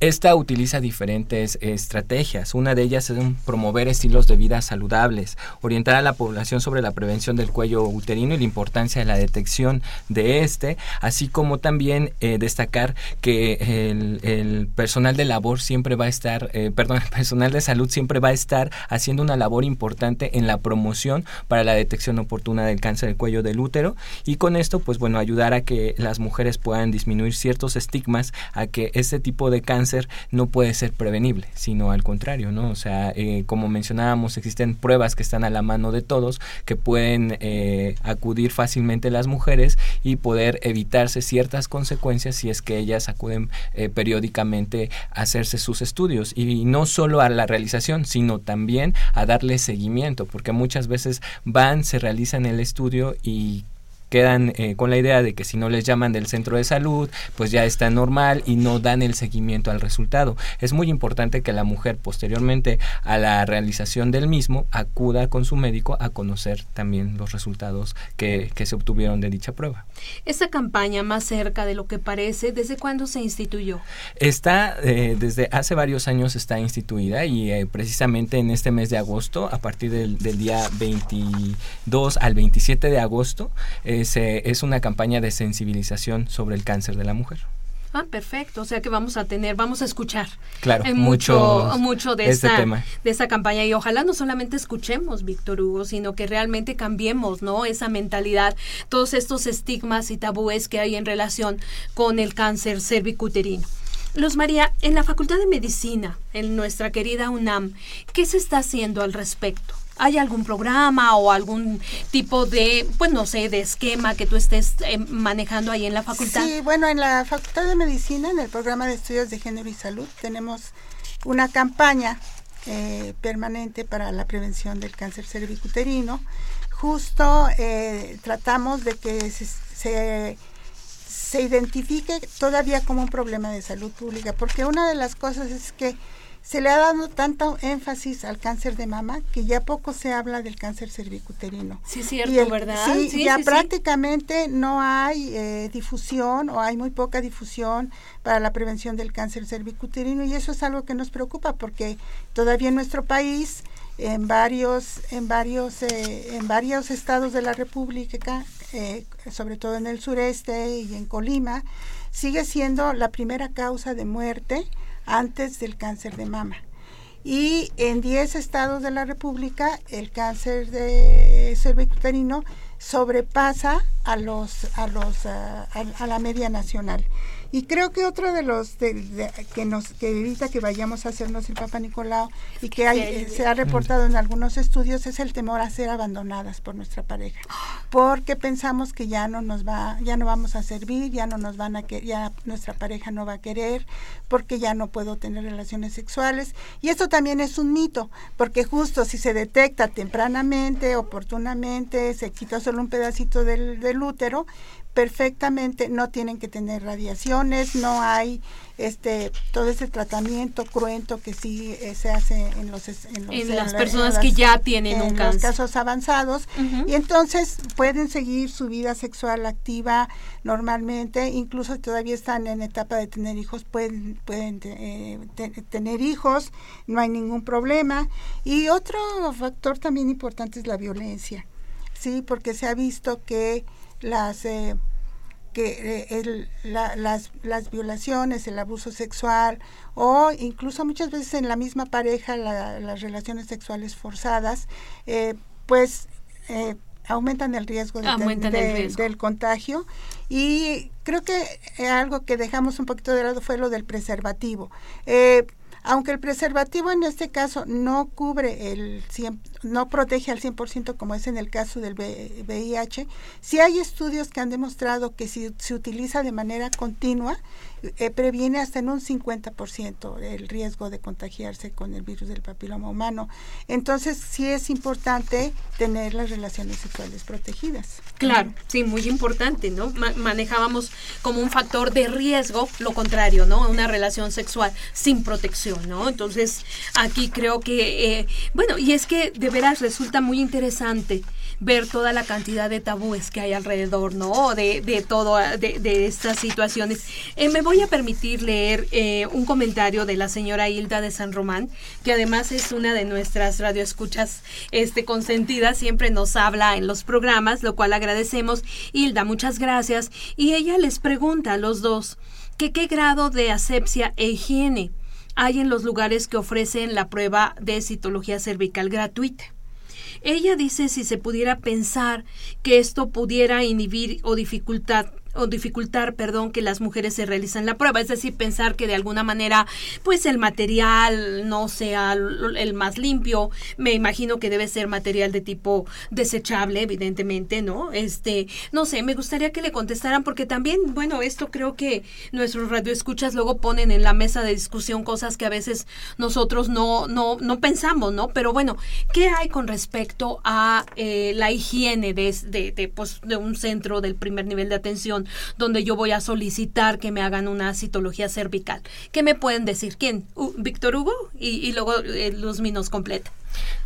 Esta utiliza diferentes estrategias. Una de ellas es promover estilos de vida saludables, orientar a la población sobre la prevención del cuello uterino y la importancia de la detección de este, así como también destacar que el el personal de labor siempre va a estar, eh, perdón, el personal de salud siempre va a estar haciendo una labor importante en la promoción para la detección oportuna del cáncer del cuello del útero y con esto, pues bueno, ayudar a que las mujeres puedan disminuir ciertos estigmas a que este tipo de cáncer no puede ser prevenible, sino al contrario, ¿no? O sea, eh, como mencionábamos, existen pruebas que están a la mano de todos que pueden eh, acudir fácilmente las mujeres y poder evitarse ciertas consecuencias si es que ellas acuden periódicamente periódicamente hacerse sus estudios y no solo a la realización, sino también a darle seguimiento, porque muchas veces van, se realizan el estudio y quedan eh, con la idea de que si no les llaman del centro de salud, pues ya está normal y no dan el seguimiento al resultado. Es muy importante que la mujer posteriormente a la realización del mismo acuda con su médico a conocer también los resultados que, se obtuvieron de dicha prueba. Esta campaña más cerca de lo que parece, ¿desde cuándo se instituyó? Está eh, desde hace varios años está instituida y eh, precisamente en este mes de agosto, a partir del, día 22 al 27 de agosto, es, una campaña de sensibilización sobre el cáncer de la mujer. Ah, perfecto. O sea que vamos a tener, vamos a escuchar claro, mucho, mucho de este esta, de esta campaña y ojalá no solamente escuchemos, Víctor Hugo, sino que realmente cambiemos, ¿no? Esa mentalidad, todos estos estigmas y tabúes que hay en relación con el cáncer cervicuterino. Luz María, en la Facultad de Medicina, en nuestra querida UNAM, ¿qué se está haciendo al respecto? ¿Hay algún programa o algún tipo de, pues no sé, de esquema que tú estés eh, manejando ahí en la facultad? Sí, bueno, en la Facultad de Medicina, en el programa de estudios de género y salud, tenemos una campaña eh, permanente para la prevención del cáncer cervicuterino. Justo eh, tratamos de que se, se identifique todavía como un problema de salud pública, porque una de las cosas es que se le ha dado tanto énfasis al cáncer de mama que ya poco se habla del cáncer cervicuterino. Sí, cierto, ¿verdad? Sí, ya prácticamente no hay eh, difusión o hay muy poca difusión para la prevención del cáncer cervicuterino y eso es algo que nos preocupa porque todavía en nuestro país en varios en varios eh, en varios estados de la República, eh, sobre todo en el sureste y en Colima, sigue siendo la primera causa de muerte antes del cáncer de mama. Y en 10 estados de la República el cáncer de cervicuterino sobrepasa a los a los a, la media nacional. Y creo que otro de los que nos que evita que vayamos a hacernos el Papa Nicolau y que hay, se ha reportado en algunos estudios es el temor a ser abandonadas por nuestra pareja, porque pensamos que ya no nos va, ya no vamos a servir, ya no nos van a que ya nuestra pareja no va a querer, porque ya no puedo tener relaciones sexuales. Y esto también es un mito, porque justo si se detecta tempranamente, oportunamente, se quita solo un pedacito del, del útero, perfectamente, no tienen que tener radiaciones, no hay este todo ese tratamiento cruento que sí eh, se hace en los en, las personas que ya tienen un cáncer. casos avanzados y entonces pueden seguir su vida sexual activa normalmente, incluso todavía están en etapa de tener hijos pueden pueden eh, tener hijos, no hay ningún problema y otro factor también importante es la violencia. Sí, porque se ha visto que las eh, que eh, las, las, violaciones, el abuso sexual o incluso muchas veces en la misma pareja las relaciones sexuales forzadas, eh, pues aumentan el riesgo, de, del contagio y creo que algo que dejamos un poquito de lado fue lo del preservativo. Aunque el preservativo en este caso no cubre el 100, no protege al 100% como es en el caso del VIH, sí hay estudios que han demostrado que si se utiliza de manera continua, eh, previene hasta en un 50% el riesgo de contagiarse con el virus del papiloma humano. Entonces, sí es importante tener las relaciones sexuales protegidas. Claro, sí, muy importante, ¿no? manejábamos como un factor de riesgo lo contrario, ¿no? Una relación sexual sin protección, ¿no? Entonces, aquí creo que, eh, bueno, y es que veras resulta muy interesante ver toda la cantidad de tabúes que hay alrededor, ¿no? De, de todo, de, de estas situaciones. Eh, me voy a permitir leer eh, un comentario de la señora Hilda de San Román, que además es una de nuestras radioescuchas este, consentidas, siempre nos habla en los programas, lo cual agradecemos. Hilda, muchas gracias. Y ella les pregunta a los dos que qué grado de asepsia e higiene hay en los lugares que ofrecen la prueba de citología cervical gratuita. Ella dice si se pudiera pensar que esto pudiera inhibir o dificultar o dificultar, perdón, que las mujeres se realicen la prueba, es decir, pensar que de alguna manera, pues el material no sea el más limpio, me imagino que debe ser material de tipo desechable, evidentemente, ¿no? Este, no sé, me gustaría que le contestaran porque también, bueno, esto creo que nuestros radioescuchas luego ponen en la mesa de discusión cosas que a veces nosotros no, no, no pensamos, ¿no? Pero bueno, ¿qué hay con respecto a eh, la higiene de, de, pues, de un centro del primer nivel de atención? Donde yo voy a solicitar que me hagan una citología cervical. ¿Qué me pueden decir? ¿Quién? ¿Víctor Hugo? Y, luego eh, Luz Minos completa.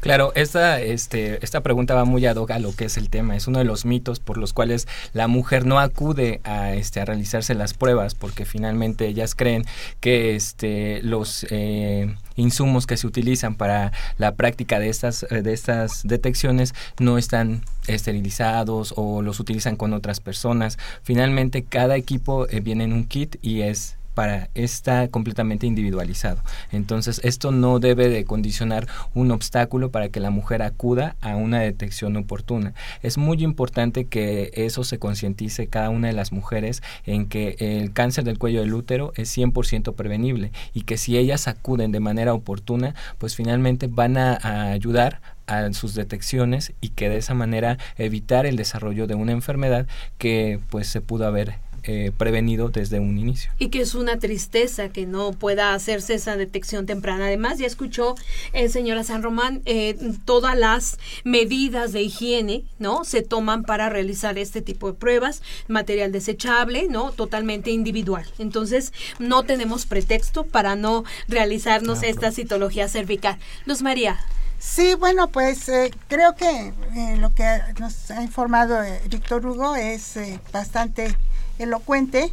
Claro, esta, este, esta pregunta va muy ad hoc a lo que es el tema. Es uno de los mitos por los cuales la mujer no acude a, este, a realizarse las pruebas porque finalmente ellas creen que este, los eh, insumos que se utilizan para la práctica de estas, de estas detecciones no están esterilizados o los utilizan con otras personas. Finalmente, cada equipo eh, viene en un kit y es para está completamente individualizado. Entonces, esto no debe de condicionar un obstáculo para que la mujer acuda a una detección oportuna. Es muy importante que eso se concientice cada una de las mujeres en que el cáncer del cuello del útero es 100% prevenible y que si ellas acuden de manera oportuna, pues finalmente van a, a ayudar a sus detecciones y que de esa manera evitar el desarrollo de una enfermedad que pues se pudo haber eh, prevenido desde un inicio. Y que es una tristeza que no pueda hacerse esa detección temprana. Además, ya escuchó, eh, señora San Román, eh, todas las medidas de higiene, ¿no? Se toman para realizar este tipo de pruebas, material desechable, ¿no? Totalmente individual. Entonces, no tenemos pretexto para no realizarnos esta citología cervical. Luz María. Sí, bueno, pues eh, creo que eh, lo que nos ha informado eh, Víctor Hugo es bastante elocuente.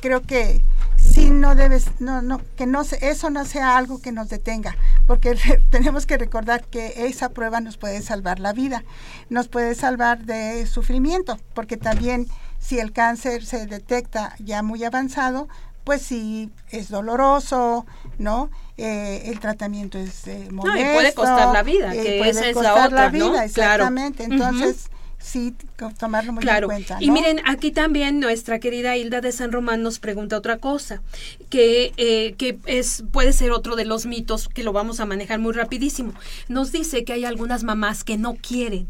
creo que sí no debes, no, no, que no eso no sea algo que nos detenga, porque tenemos que recordar que esa prueba nos puede salvar la vida, nos puede salvar de sufrimiento, porque también si el cáncer se detecta ya muy avanzado, pues sí es doloroso, ¿no? Eh, el tratamiento es eh, molesto. No, y puede costar la vida, eh, que puede esa es costar la otra, la vida, ¿no? exactamente. Claro. Entonces, sí, tomarlo muy Claro. en cuenta. Y miren, aquí también nuestra querida Hilda de San Román nos pregunta otra cosa, que, eh, que es, puede ser otro de los mitos que lo vamos a manejar muy rapidísimo. Nos dice que hay algunas mamás que no quieren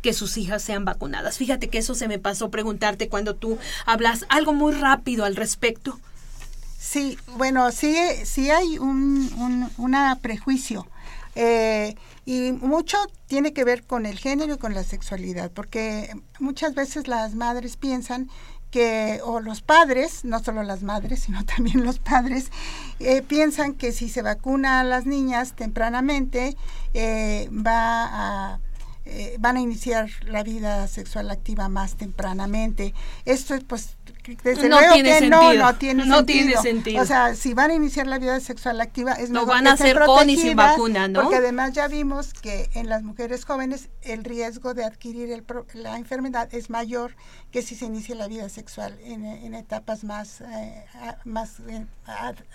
que sus hijas sean vacunadas. Fíjate que eso se me pasó preguntarte cuando tú hablas algo muy rápido al respecto. Sí, bueno, sí, sí hay un, un una prejuicio. eh, y mucho tiene que ver con el género y con la sexualidad, porque muchas veces las madres piensan que, o los padres, no solo las madres, sino también los padres, eh, piensan que si se vacuna a las niñas tempranamente, eh, va a eh, van a iniciar la vida sexual activa más tempranamente. Esto es pues desde No luego tiene que sentido. no, no tiene No sentido. tiene sentido. O sea, si van a iniciar la vida sexual activa es Lo mejor van que a hacer con y sin vacuna, ¿no? Porque además ya vimos que en las mujeres jóvenes el riesgo de adquirir el pro- la enfermedad es mayor que si se inicia la vida sexual en, en etapas más eh, más eh,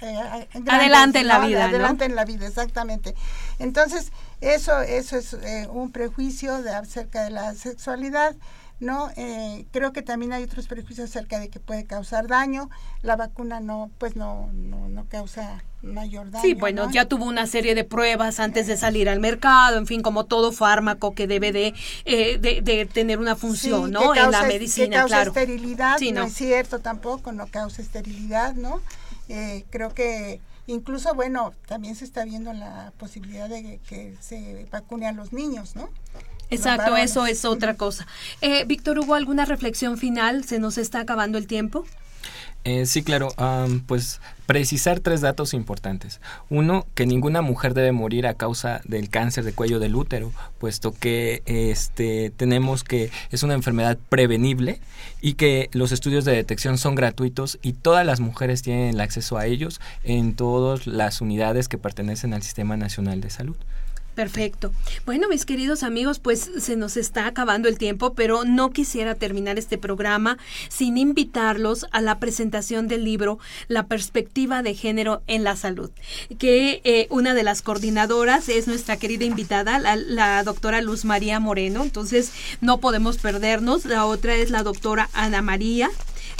eh, grandes, Adelante en la ¿no? vida, ¿no? Adelante en la vida, exactamente. Entonces, eso, eso es eh, un prejuicio de, acerca de la sexualidad. No, Eh, creo que también hay otros prejuicios acerca de que puede causar daño. La vacuna no, pues no, no, no causa mayor daño. Sí, bueno, ¿no? ya tuvo una serie de pruebas antes de salir al mercado, en fin, como todo fármaco que debe de, eh, de, de tener una función, Sí, ¿no? en la medicina, que causa claro. esterilidad, Sí, no. no. es cierto tampoco, no causa esterilidad, ¿no? Eh, creo que incluso, bueno, también se está viendo la posibilidad de que se vacune a los niños, ¿no? Exacto, eso es otra cosa. Eh, Víctor, ¿hubo alguna reflexión final? ¿Se nos está acabando el tiempo? Eh, sí, claro. pues precisar tres datos importantes. Uno, que ninguna mujer debe morir a causa del cáncer de cuello del útero, puesto que este, tenemos que es una enfermedad prevenible y que los estudios de detección son gratuitos y todas las mujeres tienen el acceso a ellos en todas las unidades que pertenecen al Sistema Nacional de Salud. Perfecto. Bueno, mis queridos amigos, pues se nos está acabando el tiempo, pero no quisiera terminar este programa sin invitarlos a la presentación del libro La perspectiva de género en la salud, que eh, una de las coordinadoras es nuestra querida invitada, la, doctora Luz María Moreno, entonces no podemos perdernos. La otra es la doctora Ana María.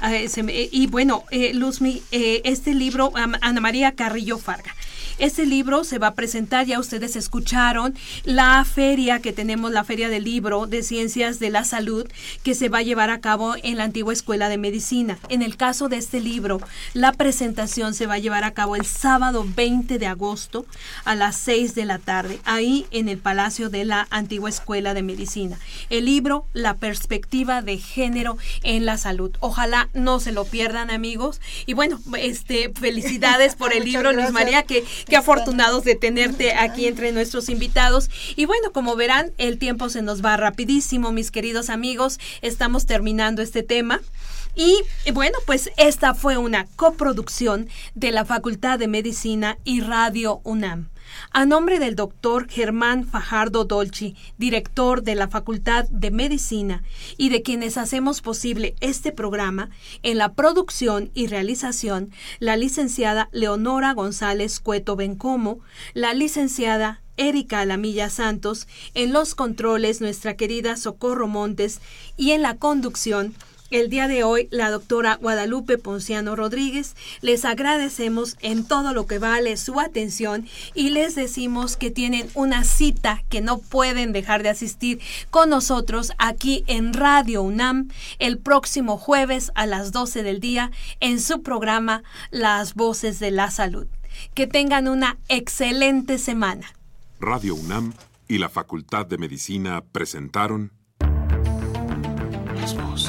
Eh, y bueno, eh, Luzmi, este libro, Ana María Carrillo Farga. Este libro se va a presentar, ya ustedes escucharon, la feria que tenemos, la feria del libro de ciencias de la salud, que se va a llevar a cabo en la antigua escuela de medicina. En el caso de este libro, la presentación se va a llevar a cabo el sábado 20 de agosto a las 6 de la tarde, ahí en el Palacio de la antigua escuela de medicina. El libro, La perspectiva de género en la salud. Ojalá no se lo pierdan, amigos. Y bueno, este, felicidades por el libro, Luis. María, que Qué afortunados de tenerte aquí entre nuestros invitados. Y bueno, como verán, el tiempo se nos va rapidísimo, mis queridos amigos. Estamos terminando este tema. Y bueno, pues esta fue una coproducción de la Facultad de Medicina y Radio UNAM. A nombre del doctor Germán Fajardo Dolci, director de la Facultad de Medicina, y de quienes hacemos posible este programa, en la producción y realización, la licenciada Leonora González Cueto Bencomo, la licenciada Erika Alamilla Santos, en los controles nuestra querida Socorro Montes y en la conducción El día de hoy, la doctora Guadalupe Ponciano Rodríguez, les agradecemos en todo lo que vale su atención y les decimos que tienen una cita que no pueden dejar de asistir con nosotros aquí en Radio UNAM el próximo jueves a las 12 del día en su programa Las Voces de la Salud. Que tengan una excelente semana. Radio UNAM y la Facultad de Medicina presentaron Las Voces.